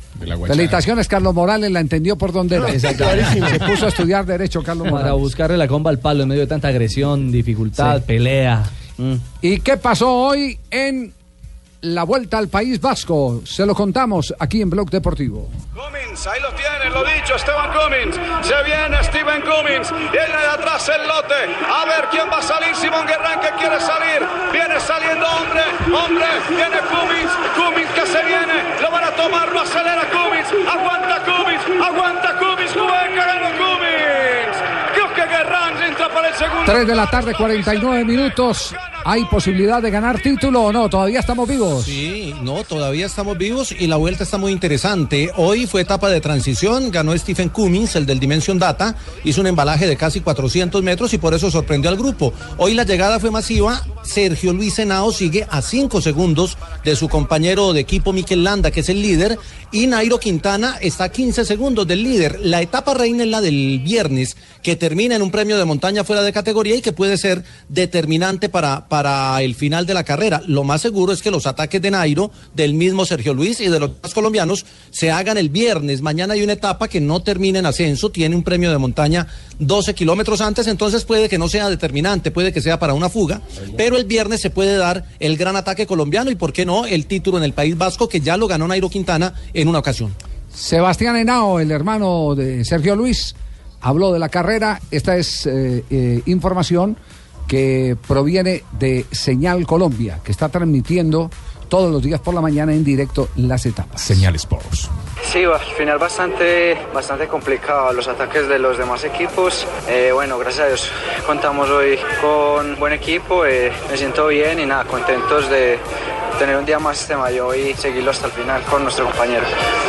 Felicitaciones, Carlos Morales, la entendió por donde era. Exactamente. Se puso a estudiar Derecho, Carlos Para Morales. buscarle la comba al palo en medio de tanta agresión, dificultad, Sí. pelea. Mm. ¿Y qué pasó hoy en la vuelta al País Vasco. Se lo contamos aquí en Blog Deportivo. Cummins, ahí lo tiene, lo dicho, Esteban Cummins. Se viene Steven Cummins. Viene de atrás el lote. A ver quién va a salir. Simón Guerrán que quiere salir. Viene saliendo hombre, hombre. Viene Cummins. Cummins que se viene. Lo van a tomar, lo acelera Cummins. Aguanta Cummins, aguanta Cummins. Cuenca ganó Cummins. Creo que Guerrán entra para el segundo. 3 de la tarde, 49 minutos. ¿Hay posibilidad de ganar título o no? Todavía estamos vivos. Sí, no, todavía estamos vivos y la vuelta está muy interesante. Hoy fue etapa de transición, ganó Stephen Cummins, el del Dimension Data, hizo un embalaje de casi 400 metros y por eso sorprendió al grupo. Hoy la llegada fue masiva, Sergio Luis Henao sigue a 5 segundos de su compañero de equipo Mikel Landa, que es el líder, y Nairo Quintana está a 15 segundos del líder. La etapa reina es la del viernes, que termina en un premio de montaña fuera de categoría y que puede ser determinante para, para el final de la carrera. Lo más seguro es que los ataques de Nairo, del mismo Sergio Luis y de los demás colombianos se hagan el viernes. Mañana hay una etapa que no termina en ascenso, tiene un premio de montaña 12 kilómetros antes, entonces puede que no sea determinante, puede que sea para una fuga, pero el viernes se puede dar el gran ataque colombiano y, ¿por qué no?, el título en el País Vasco que ya lo ganó Nairo Quintana en una ocasión. Sebastián Henao, el hermano de Sergio Luis, habló de la carrera. Esta es eh, eh, información que proviene de Señal Colombia, que está transmitiendo todos los días por la mañana en directo las etapas. Señal Sports. Sí, al final bastante, bastante complicado los ataques de los demás equipos. Eh, bueno, gracias a Dios contamos hoy con buen equipo, eh, me siento bien y nada, contentos de tener un día más este mayo y seguirlo hasta el final con nuestro compañero.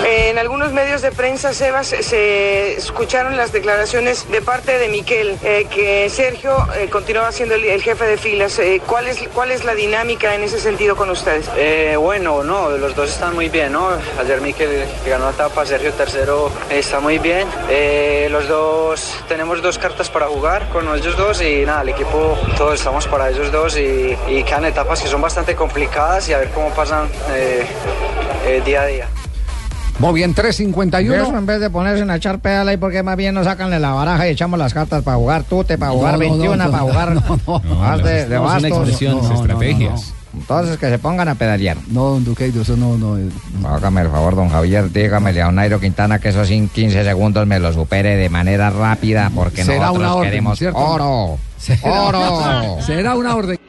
En algunos medios de prensa, Sebas, se escucharon las declaraciones de parte de Miquel, eh, que Sergio eh, continuaba siendo el, el jefe de filas. Eh, ¿cuál, es, ¿Cuál es la dinámica en ese sentido con ustedes? Eh, bueno, no, los dos están muy bien, ¿no? Ayer Miquel que ganó la etapa, Sergio tercero eh, está muy bien. Eh, los dos tenemos dos cartas para jugar con ellos dos y nada, el equipo todos estamos para ellos dos y, y quedan etapas que son bastante complicadas y a ver cómo pasan eh, eh, día a día. Muy bien, 351. Eso en vez de ponerse a echar pedal ahí, porque más bien nos sacan de la baraja y echamos las cartas para jugar tute, para jugar No, no, 21, no, no, para jugar no, no, más no, de, no, de son bastos. expresiones, estrategias. Entonces que se pongan a pedalear. No, Duqueido, eso no, no. es- Hágame el favor, don Javier, dígamele a un Nairo Quintana que eso sin 15 segundos me lo supere de manera rápida, porque Será nosotros una orden, queremos ¿cierto? oro. Será- ¡Oro! Será una orden.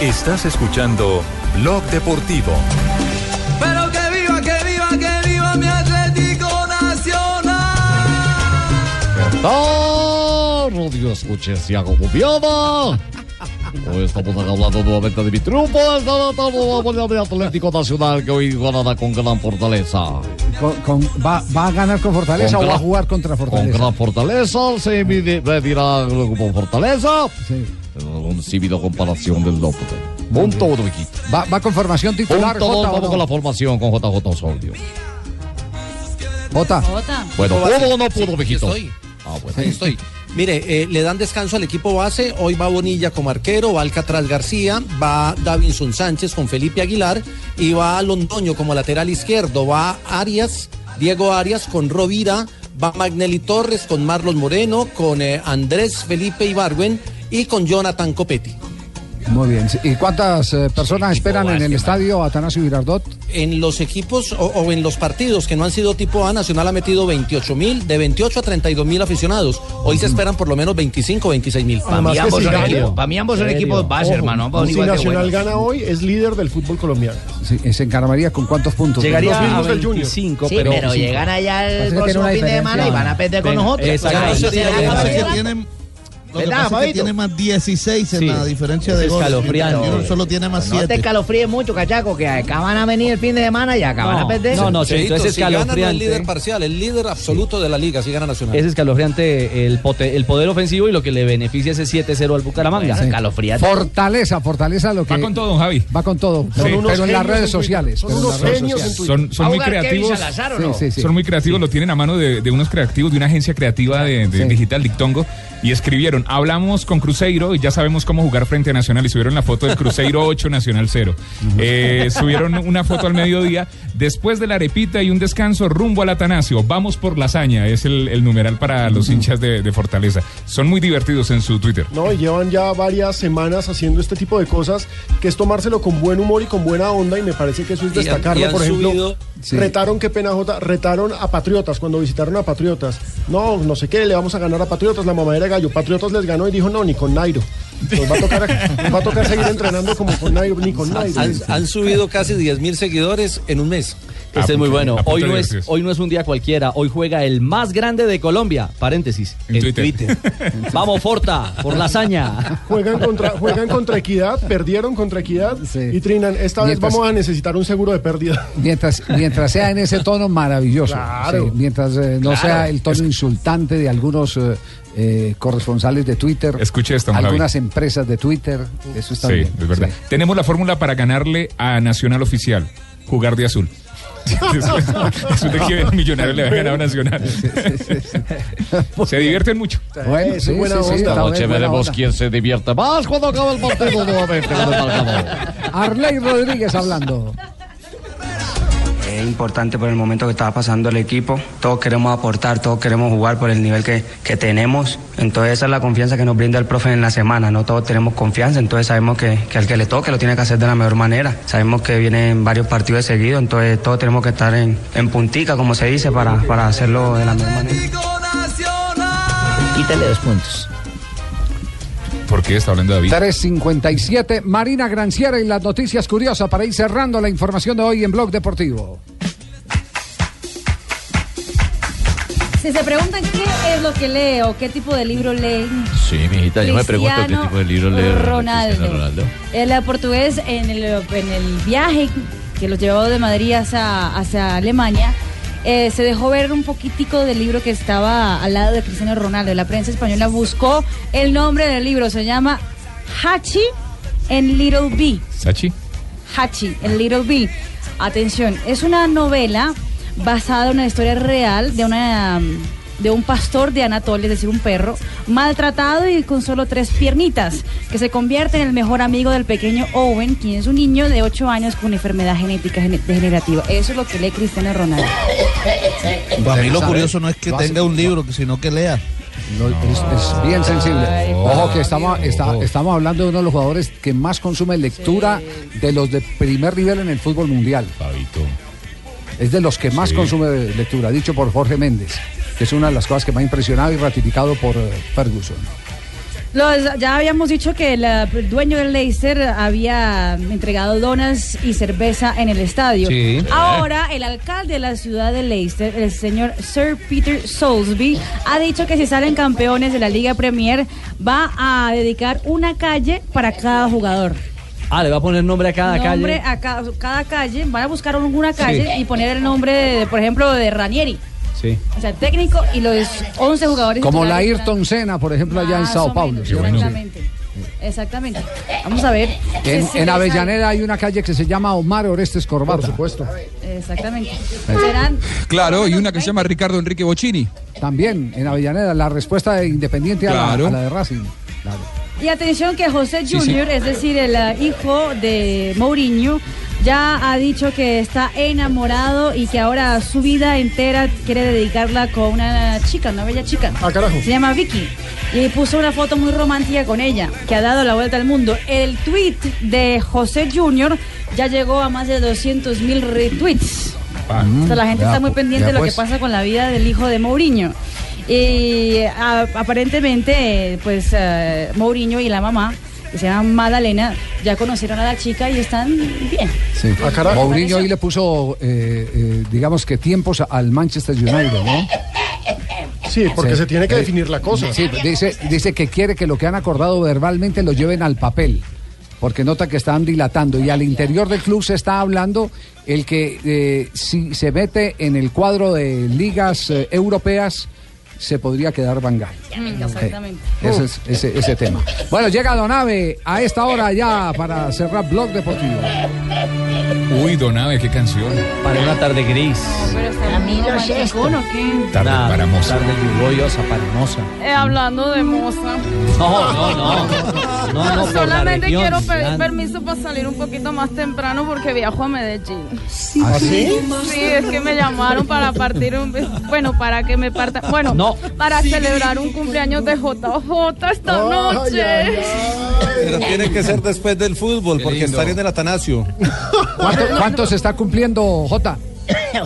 Estás escuchando Blog Deportivo. Pero que viva, que viva, que viva mi Atlético Nacional. ¡Oh! Radio escuches y hago. Hoy estamos hablando nuevamente de mi triunfo esta tarde de Atlético Nacional que hoy ganará con gran fortaleza. Con- con- va, ¿Va a ganar con Fortaleza Con o va a jugar contra Con Fortaleza? gran fortaleza, se medirá con fortaleza. Un símil comparación del norte. Punto uno, equipo. Va, va con formación titular, Punto ¿o vamos no? con la formación con JJ Osorio. Jota. Bueno, ¿Cómo va a ¿pudo o no pudo? Estoy. Ah, bueno. Ahí estoy. Mire, eh, le dan descanso al equipo base. Hoy va Bonilla como arquero, va Alcatraz García, va Davinson Sánchez con Felipe Aguilar y va Londoño como lateral izquierdo. Va Arias, Diego Arias con Rovira, va Magnelli Torres con Marlon Moreno, con eh, Andrés Felipe Ibargüen y con Jonathan Copetti. Muy bien. ¿Y cuántas eh, personas esperan en el estadio Atanasio Girardot? En los equipos o, o en los partidos que no han sido tipo A, Nacional ha metido 28 mil, de 28 a 32 mil aficionados. Hoy se esperan por lo menos 25 o 26 mil. Para mí ambos son equipos- para mí ambos son equipos base, hermano. ambos Si Nacional gana hoy, es líder del fútbol colombiano. Sí, se encaramaría con cuántos puntos. Llegaría Los a mismos del 25, Sí, Junior. pero, llegan allá el próximo fin de semana y van a perder con nosotros. exacto. Lo que ¿Verdad, pasa es que Fabito? tiene más 16 en Sí. la diferencia Es de goles. escalofriante. Solo tiene más No te 7. escalofríes mucho, cachaco, que acá van a venir el fin de semana y acá van a perder. Cheito, si gana, no es líder parcial, el líder absoluto de la liga, si gana Nacional. Es escalofriante el, pote- el poder ofensivo y lo que le beneficia ese 7-0 al Bucaramanga. Sí. Fortaleza, fortaleza lo que. Va con todo, don Javi. Va con todo. Son Pero, unos pero en las redes sociales. Son unos genios. Son, son muy creativos. Sí, sí, sí. Son muy creativos, lo tienen a mano de, de unos creativos, de una agencia creativa de, de digital, Dictongo, y escribieron. Dijeron, hablamos con Cruzeiro y ya sabemos cómo jugar frente a Nacional y subieron la foto del Cruzeiro 8 Nacional 0. Eh, subieron una foto al mediodía, después de la arepita y un descanso rumbo al Atanasio, vamos por lasaña, es el, el numeral para los hinchas de, de Fortaleza. Son muy divertidos en su Twitter. No, y llevan ya varias semanas haciendo este tipo de cosas, que es tomárselo con buen humor y con buena onda, y me parece que eso es Y han- destacarlo. y han Por ejemplo, subido- Sí. retaron, qué pena Jota, retaron a Patriotas cuando visitaron a Patriotas. No, no sé qué, le vamos a ganar a Patriotas, la mamadera de gallo. Patriotas les ganó y dijo, no, ni con Nairo. Nos va a tocar, nos va a tocar seguir entrenando como con Nairo, ni con Nairo. Han, han subido casi 10 mil seguidores en un mes. Este es muy bueno. Hoy no es, hoy no es un día cualquiera. Hoy juega el más grande de Colombia. Paréntesis. En Twitter. Vamos, Forta, por la hazaña. Juegan contra, juegan contra Equidad, perdieron contra Equidad y trinan. Esta vez vamos a necesitar un seguro de pérdida. Mientras, mientras sea en ese tono maravilloso. Claro. Sí, mientras eh, no Claro. sea el tono insultante de algunos eh, eh, corresponsales de Twitter. Escuche esto, Javi. Algunas empresas de Twitter. Eso está sí, bien. es verdad. Sí. Tenemos la fórmula para ganarle a Nacional Oficial, jugar de azul. De que Millonario le había ganado a Nacional. Se divierten mucho. Bueno, sí, sí, sí, Esta noche buena veremos quién se divierte más cuando acabe el partido nuevamente el. Arley Rodríguez hablando. Es importante por el momento que estaba pasando el equipo. Todos queremos aportar, todos queremos jugar por el nivel que, que tenemos. Entonces esa es la confianza que nos brinda el profe en la semana. No todos tenemos confianza, entonces sabemos que, que al que le toque lo tiene que hacer de la mejor manera. Sabemos que vienen varios partidos seguidos, entonces todos tenemos que estar en, en puntica, como se dice, para, para hacerlo de la mejor manera. Quítale dos puntos. ¿Por qué está hablando David? 357, Marina Granciera y las noticias curiosas para ir cerrando la información de hoy en Blog Deportivo. Si se preguntan qué es lo que lee o qué tipo de libro lee, Sí, mijita, yo me pregunto qué tipo de libro lee Ronaldo. Cristiano Ronaldo. el eh, portugués en el, en el viaje que los llevó de Madrid hacia, hacia Alemania, eh, se dejó ver un poquitico del libro que estaba al lado de Cristiano Ronaldo. La prensa española buscó el nombre del libro, se llama Hachi en Little B. ¿Sachi? Hachi, en Little Bill. Atención, es una novela basada en una historia real de una de un pastor de Anatolia, es decir, un perro, maltratado y con solo tres piernitas, que se convierte en el mejor amigo del pequeño Owen, quien es un niño de 8 años con enfermedad genética gene- degenerativa. Eso es lo que lee Cristiano Ronaldo. Para mí lo curioso no es que tenga un libro, sino que lea. Es, es bien sensible. Ojo que estamos, está- estamos hablando de uno de los jugadores que más consume lectura de los de primer nivel en el fútbol mundial. Es de los que más Sí. consume lectura, dicho por Jorge Méndez, que es una de las cosas que me ha impresionado y ratificado por eh, Ferguson. Los- ya habíamos dicho que el, el dueño del Leicester había entregado donas y cerveza en el estadio. Sí. Ahora, el alcalde de la ciudad de Leicester, el señor Sir Peter Soulsby, ha dicho que si salen campeones de la Liga Premier, va a dedicar una calle para cada jugador. Ah, le va a poner nombre a cada nombre calle. a ca- cada calle, van a buscar alguna calle Sí. y poner el nombre, de, por ejemplo, de Ranieri. Sí. O sea, técnico y los 11 jugadores. Como la. Ayrton Senna, por ejemplo, allá en Sao Paulo. Exactamente. Exactamente. Vamos a ver. En, Avellaneda hay una calle que se llama Omar Orestes Corbata. Por supuesto. Exactamente. Serán. Claro, y una que se llama Ricardo Enrique Bocini. También en Avellaneda, la respuesta de Independiente a la- a, la, de Racing. Claro. Y atención que José Junior, sí. es decir, el eh, hijo de Mourinho, ya ha dicho que está enamorado y que ahora su vida entera quiere dedicarla con una chica, una bella chica. Ah, carajo. Se llama Vicky. Y puso una foto muy romántica con ella, que ha dado la vuelta al mundo. El tweet de José Junior ya llegó a más de 200 mil retweets. O sea, la gente Ya, está muy pu- pendiente de lo pues. que pasa con la vida del hijo de Mourinho. Y a- aparentemente, pues eh, Mourinho y la mamá, que se llama Madalena, ya conocieron a la chica y están bien. Sí. Ah, Mourinho hoy le puso, eh, eh, digamos que tiempos al Manchester United, ¿no? Sí, porque Sí. se tiene que Eh, definir la cosa. Sí, dice, dice que quiere que lo que han acordado verbalmente lo lleven al papel, porque nota que están dilatando. Y al interior del club se está hablando el que eh, si se mete en el cuadro de ligas eh, europeas, se podría quedar Van Gaal. Exactamente. Ese es ese, ese tema. Bueno, llega Donave a esta hora ya para cerrar Blog Deportivo. Uy, Donave, qué canción. Para una tarde gris. Camilo Sesto. Tarde Una para moza. Tarde lluviosa para moza. Eh, hablando de moza. No, no, no. No, Solamente región, quiero pedir permiso para salir un poquito más temprano porque viajo a Medellín. ¿Ah, sí? Sí, es que me llamaron para partir un... Bueno, para que me parta... Bueno, No. para celebrar un cumpleaños de JJ esta noche. Pero tiene que ser después del fútbol, porque está en el Atanasio. ¿Cuánto, cuánto se está cumpliendo, Jota?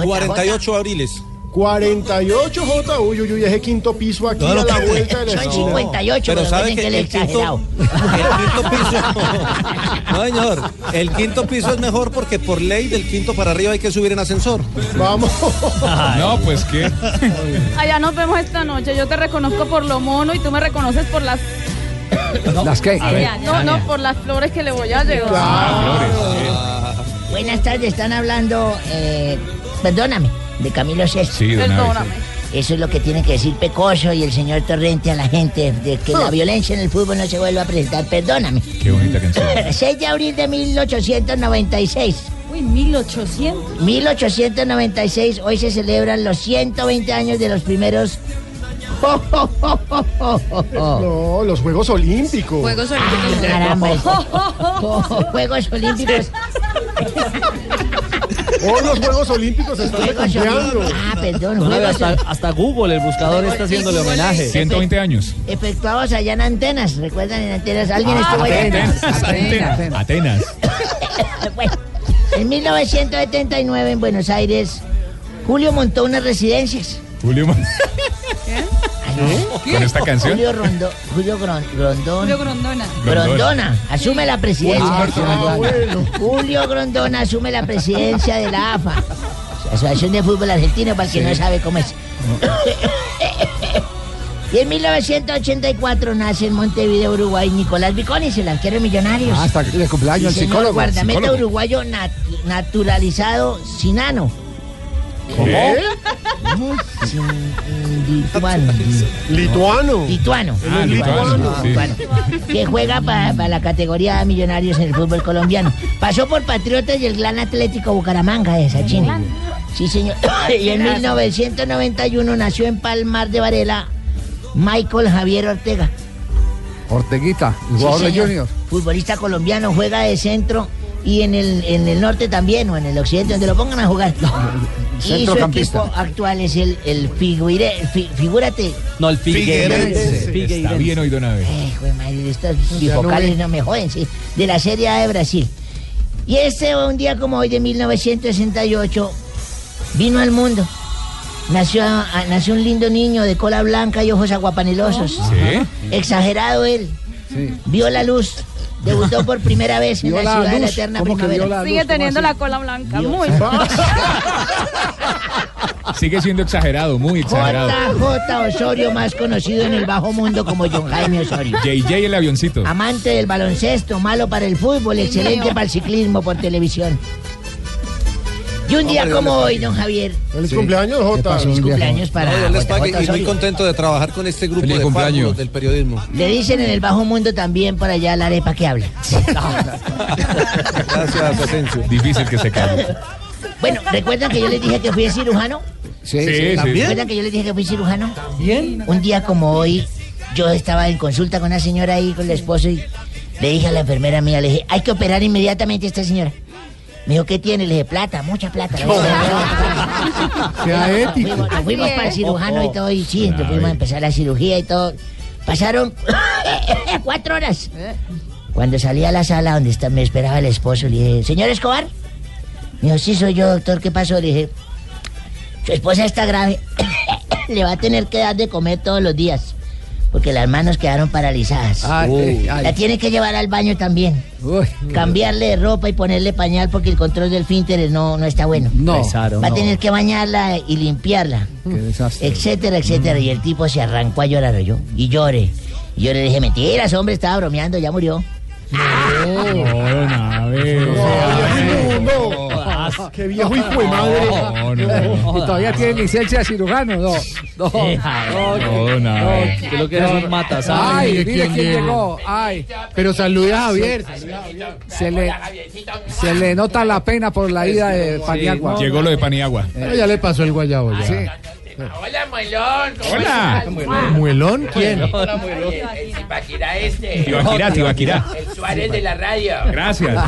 48 abriles. 48 J, uy, uy, uy, ese quinto piso aquí No, a la que- vuelta de la Son esquina. 58, Pero pero, sabe tienen que que el el quinto, el quinto piso. No, señor. El quinto piso es mejor porque por ley del quinto para arriba hay que subir en ascensor. Vamos. No, pues qué. Allá nos vemos esta noche. Yo te reconozco por lo mono y tú me reconoces por las... ¿Las qué? No, no, por las flores que le voy a llevar. Buenas tardes, están hablando, eh, perdóname, de Camilo Sesto. Sí, Donave. Perdóname. Eso es lo que tiene que decir Pecoso y el señor Torrente a la gente, de que la violencia en el fútbol no se vuelva a presentar. Perdóname. Qué bonita canción. 6 de abril de 1896. Uy, 1800. 1896, hoy se celebran los 120 años de los primeros... No, los Juegos Olímpicos. Juegos Ah, caramba. Juegos Olímpicos. Hoy los Juegos Olímpicos están Juegos cumpliendo. Olímpicos. Ah, perdón. No, Juegos hasta, hasta Google, el buscador, está haciéndole homenaje. 120 años. efectuados allá en Antenas. ¿Recuerdan en Antenas? ¿Alguien estuvo allá? Atenas. Atenas. Atenas. Bueno, en 1979 en Buenos Aires, Julio montó unas residencias. Julio. Con esta canción. Julio Rondo, Julio Grondón. Julio Grondona. Grondona asume la presidencia. Ah, bueno. Julio Grondona asume la presidencia de la AFA, Asociación de Fútbol Argentino, para quien no sabe cómo es. Y en 1984 nace en Montevideo, Uruguay, Nicolás Viconis, el arquero de Millonarios. Ah, hasta de cumpleaños el psicólogo. guardameta Psicólogo. uruguayo nat- naturalizado sinano. ¿Qué? Lituano. Lituano. Lituano. Ah, lituano, sí. lituano. Que juega para la categoría de millonarios en el fútbol colombiano. Pasó por Patriotas y el Gran Atlético Bucaramanga de Sachini. Sí, señor. y en 1991 nació en Palmar de Varela Michael Javier Ortega. Orteguita, Sí, jugador de. Junior. Futbolista colombiano, juega de centro y en el, en el norte también, o en el occidente, donde lo pongan a jugar. y su centrocampista. equipo actual es el, el Figuire, fi- figúrate. No, el Figueirense. Está bien hoy, Donave. Eh, güey, madre, estos bifocales no me joden, sí. De la Serie A de Brasil. Y este un día como hoy de 1968 vino al mundo. Nació, a- nació un lindo niño de cola blanca y ojos aguapanelosos. ¿Sí? Exagerado él. Vio la luz. Debutó por primera vez en la la ciudad de la eterna ¿Cómo que vio primavera. la Sigue teniendo la cola blanca. Dios. Muy Sigue siendo exagerado, muy exagerado. JJ Osorio, más conocido en el bajo mundo como John Jaime Osorio. JJ el avioncito. Amante del baloncesto, malo para el fútbol, excelente para el ciclismo por televisión. Y un día como ¿dónde hoy, don Javier, Feliz Sí. cumpleaños, ¿Qué Jota. feliz cumpleaños para No, Dios les pague JJ y muy contento de trabajar con este grupo Feliz de cumpleaños. del periodismo. Le dicen en el bajo mundo también por allá la arepa que habla. Gracias, Asensio. Difícil que se calle. Bueno, ¿recuerdan que yo les dije que fui cirujano? Sí, Sí, sí. sí. ¿Recuerdan que yo les dije que fui cirujano? Bien. Un día como hoy, yo estaba en consulta con una señora ahí, con el esposo, y le dije a la enfermera mía, le dije, hay que operar inmediatamente a esta señora. Me dijo, ¿qué tiene? Le dije, plata, mucha plata. Sea ético. Fuimos, fuimos para el cirujano y todo, y sí, entonces fuimos a empezar la cirugía y todo. Pasaron cuatro horas. Cuando salí a la sala donde está- me esperaba el esposo, le dije, ¿señor Escobar? Me dijo, sí, soy yo, doctor, ¿qué pasó? Le dije, su esposa está grave. Le va a tener que dar de comer todos los días. Porque las manos quedaron paralizadas. Ay, Uy. ay. La tiene que llevar al baño también. Uy, Cambiarle de ropa y ponerle pañal porque el control del fínteres no, no está bueno. no. Va a no. tener que bañarla y limpiarla, Qué desastre. etcétera, etcétera. Y el tipo se arrancó a llorar yo. Y lloré. Y yo le dije, mentiras, hombre, estaba bromeando, ya murió. No, Donave. Ah, más. Qué viejo hijo de madre. No, no, Y todavía tiene licencia de cirujano, no. No, no, no, nada. Que lo que es un matazán. Ay, Mire quién quién llegó. Ay. Pero salude a Javier. Se le, se le nota la pena por la ida de Paniagua. Llegó lo de Paniagua. Pero ya le pasó el guayabo ya. Hola, Muelón. ¿cómo Hola. estás? ¿Muelón? ¿Quién? Oye, el Tibaquirá este. Tibaquirá, Tibaquirá. El Suárez de la radio. Gracias.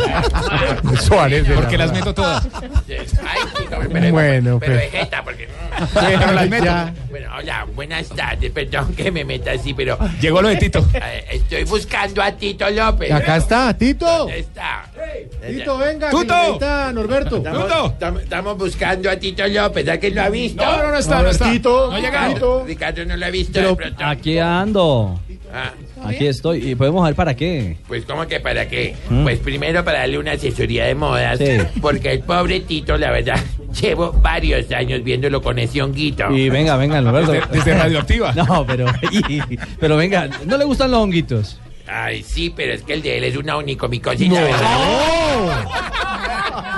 Suárez de la Porque las radio. meto todas. Ay, chico, pero, Bueno, pero pues. vegeta, porque... Pero las meto. Bueno, hola, buenas tardes. Perdón que me meta así, pero... Llegó lo de Tito. eh, Estoy buscando a Tito López. Acá está, Tito. ¿Dónde está? Tito, venga. Tuto. está Norberto. Estamos, estamos- estamos buscando a Tito López. ¿A que lo ha visto? No, no, no está, Tito, No ha llegado. Tito. Ricardo no lo ha visto Pero de aquí ando. Ah, Aquí estoy. ¿Y podemos ver para qué? pues, ¿cómo que para qué? Mm. Pues primero para darle una asesoría de modas. Sí. Porque el pobre Tito, la verdad, llevo varios años viéndolo con ese honguito. Y venga, venga, Norberto. Desde, desde Radioactiva. No, pero, y- pero venga, ¿no le gustan los honguitos? Ay, sí, pero es que el de él es una onicomicosis, la verdad.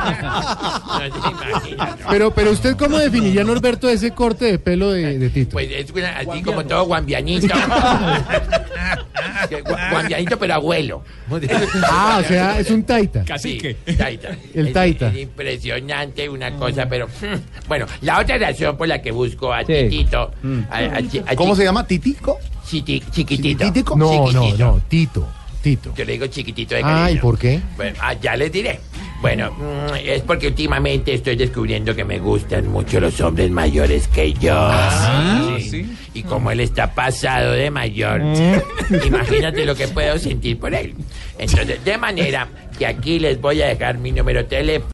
No se imagina, ¿no? Pero, pero usted, ¿cómo definiría, Norberto, ese corte de pelo de, de Tito? Pues es una- así como todo guambianito. Guambianito, pero abuelo. Ah, o sea, es un taita. Cacique. Sí, taita. El Es- taita. Es impresionante una cosa, pero... mm, Bueno, la otra razón por la que busco a Sí. Titito... a- a chi- a ¿Cómo se llama? ¿Titico? Chiti- chiquitito. No, no, Chiquitito. no, Tito. Tito. Yo le digo chiquitito de Ah, ¿y cariño. por qué? Bueno, ah, ya les diré. Bueno, mm, es porque últimamente estoy descubriendo que me gustan mucho los hombres mayores que yo. Ah, sí. Y como él está pasado de mayor, imagínate lo que puedo sentir por él. Entonces, de manera que aquí les voy a dejar mi número teléfono.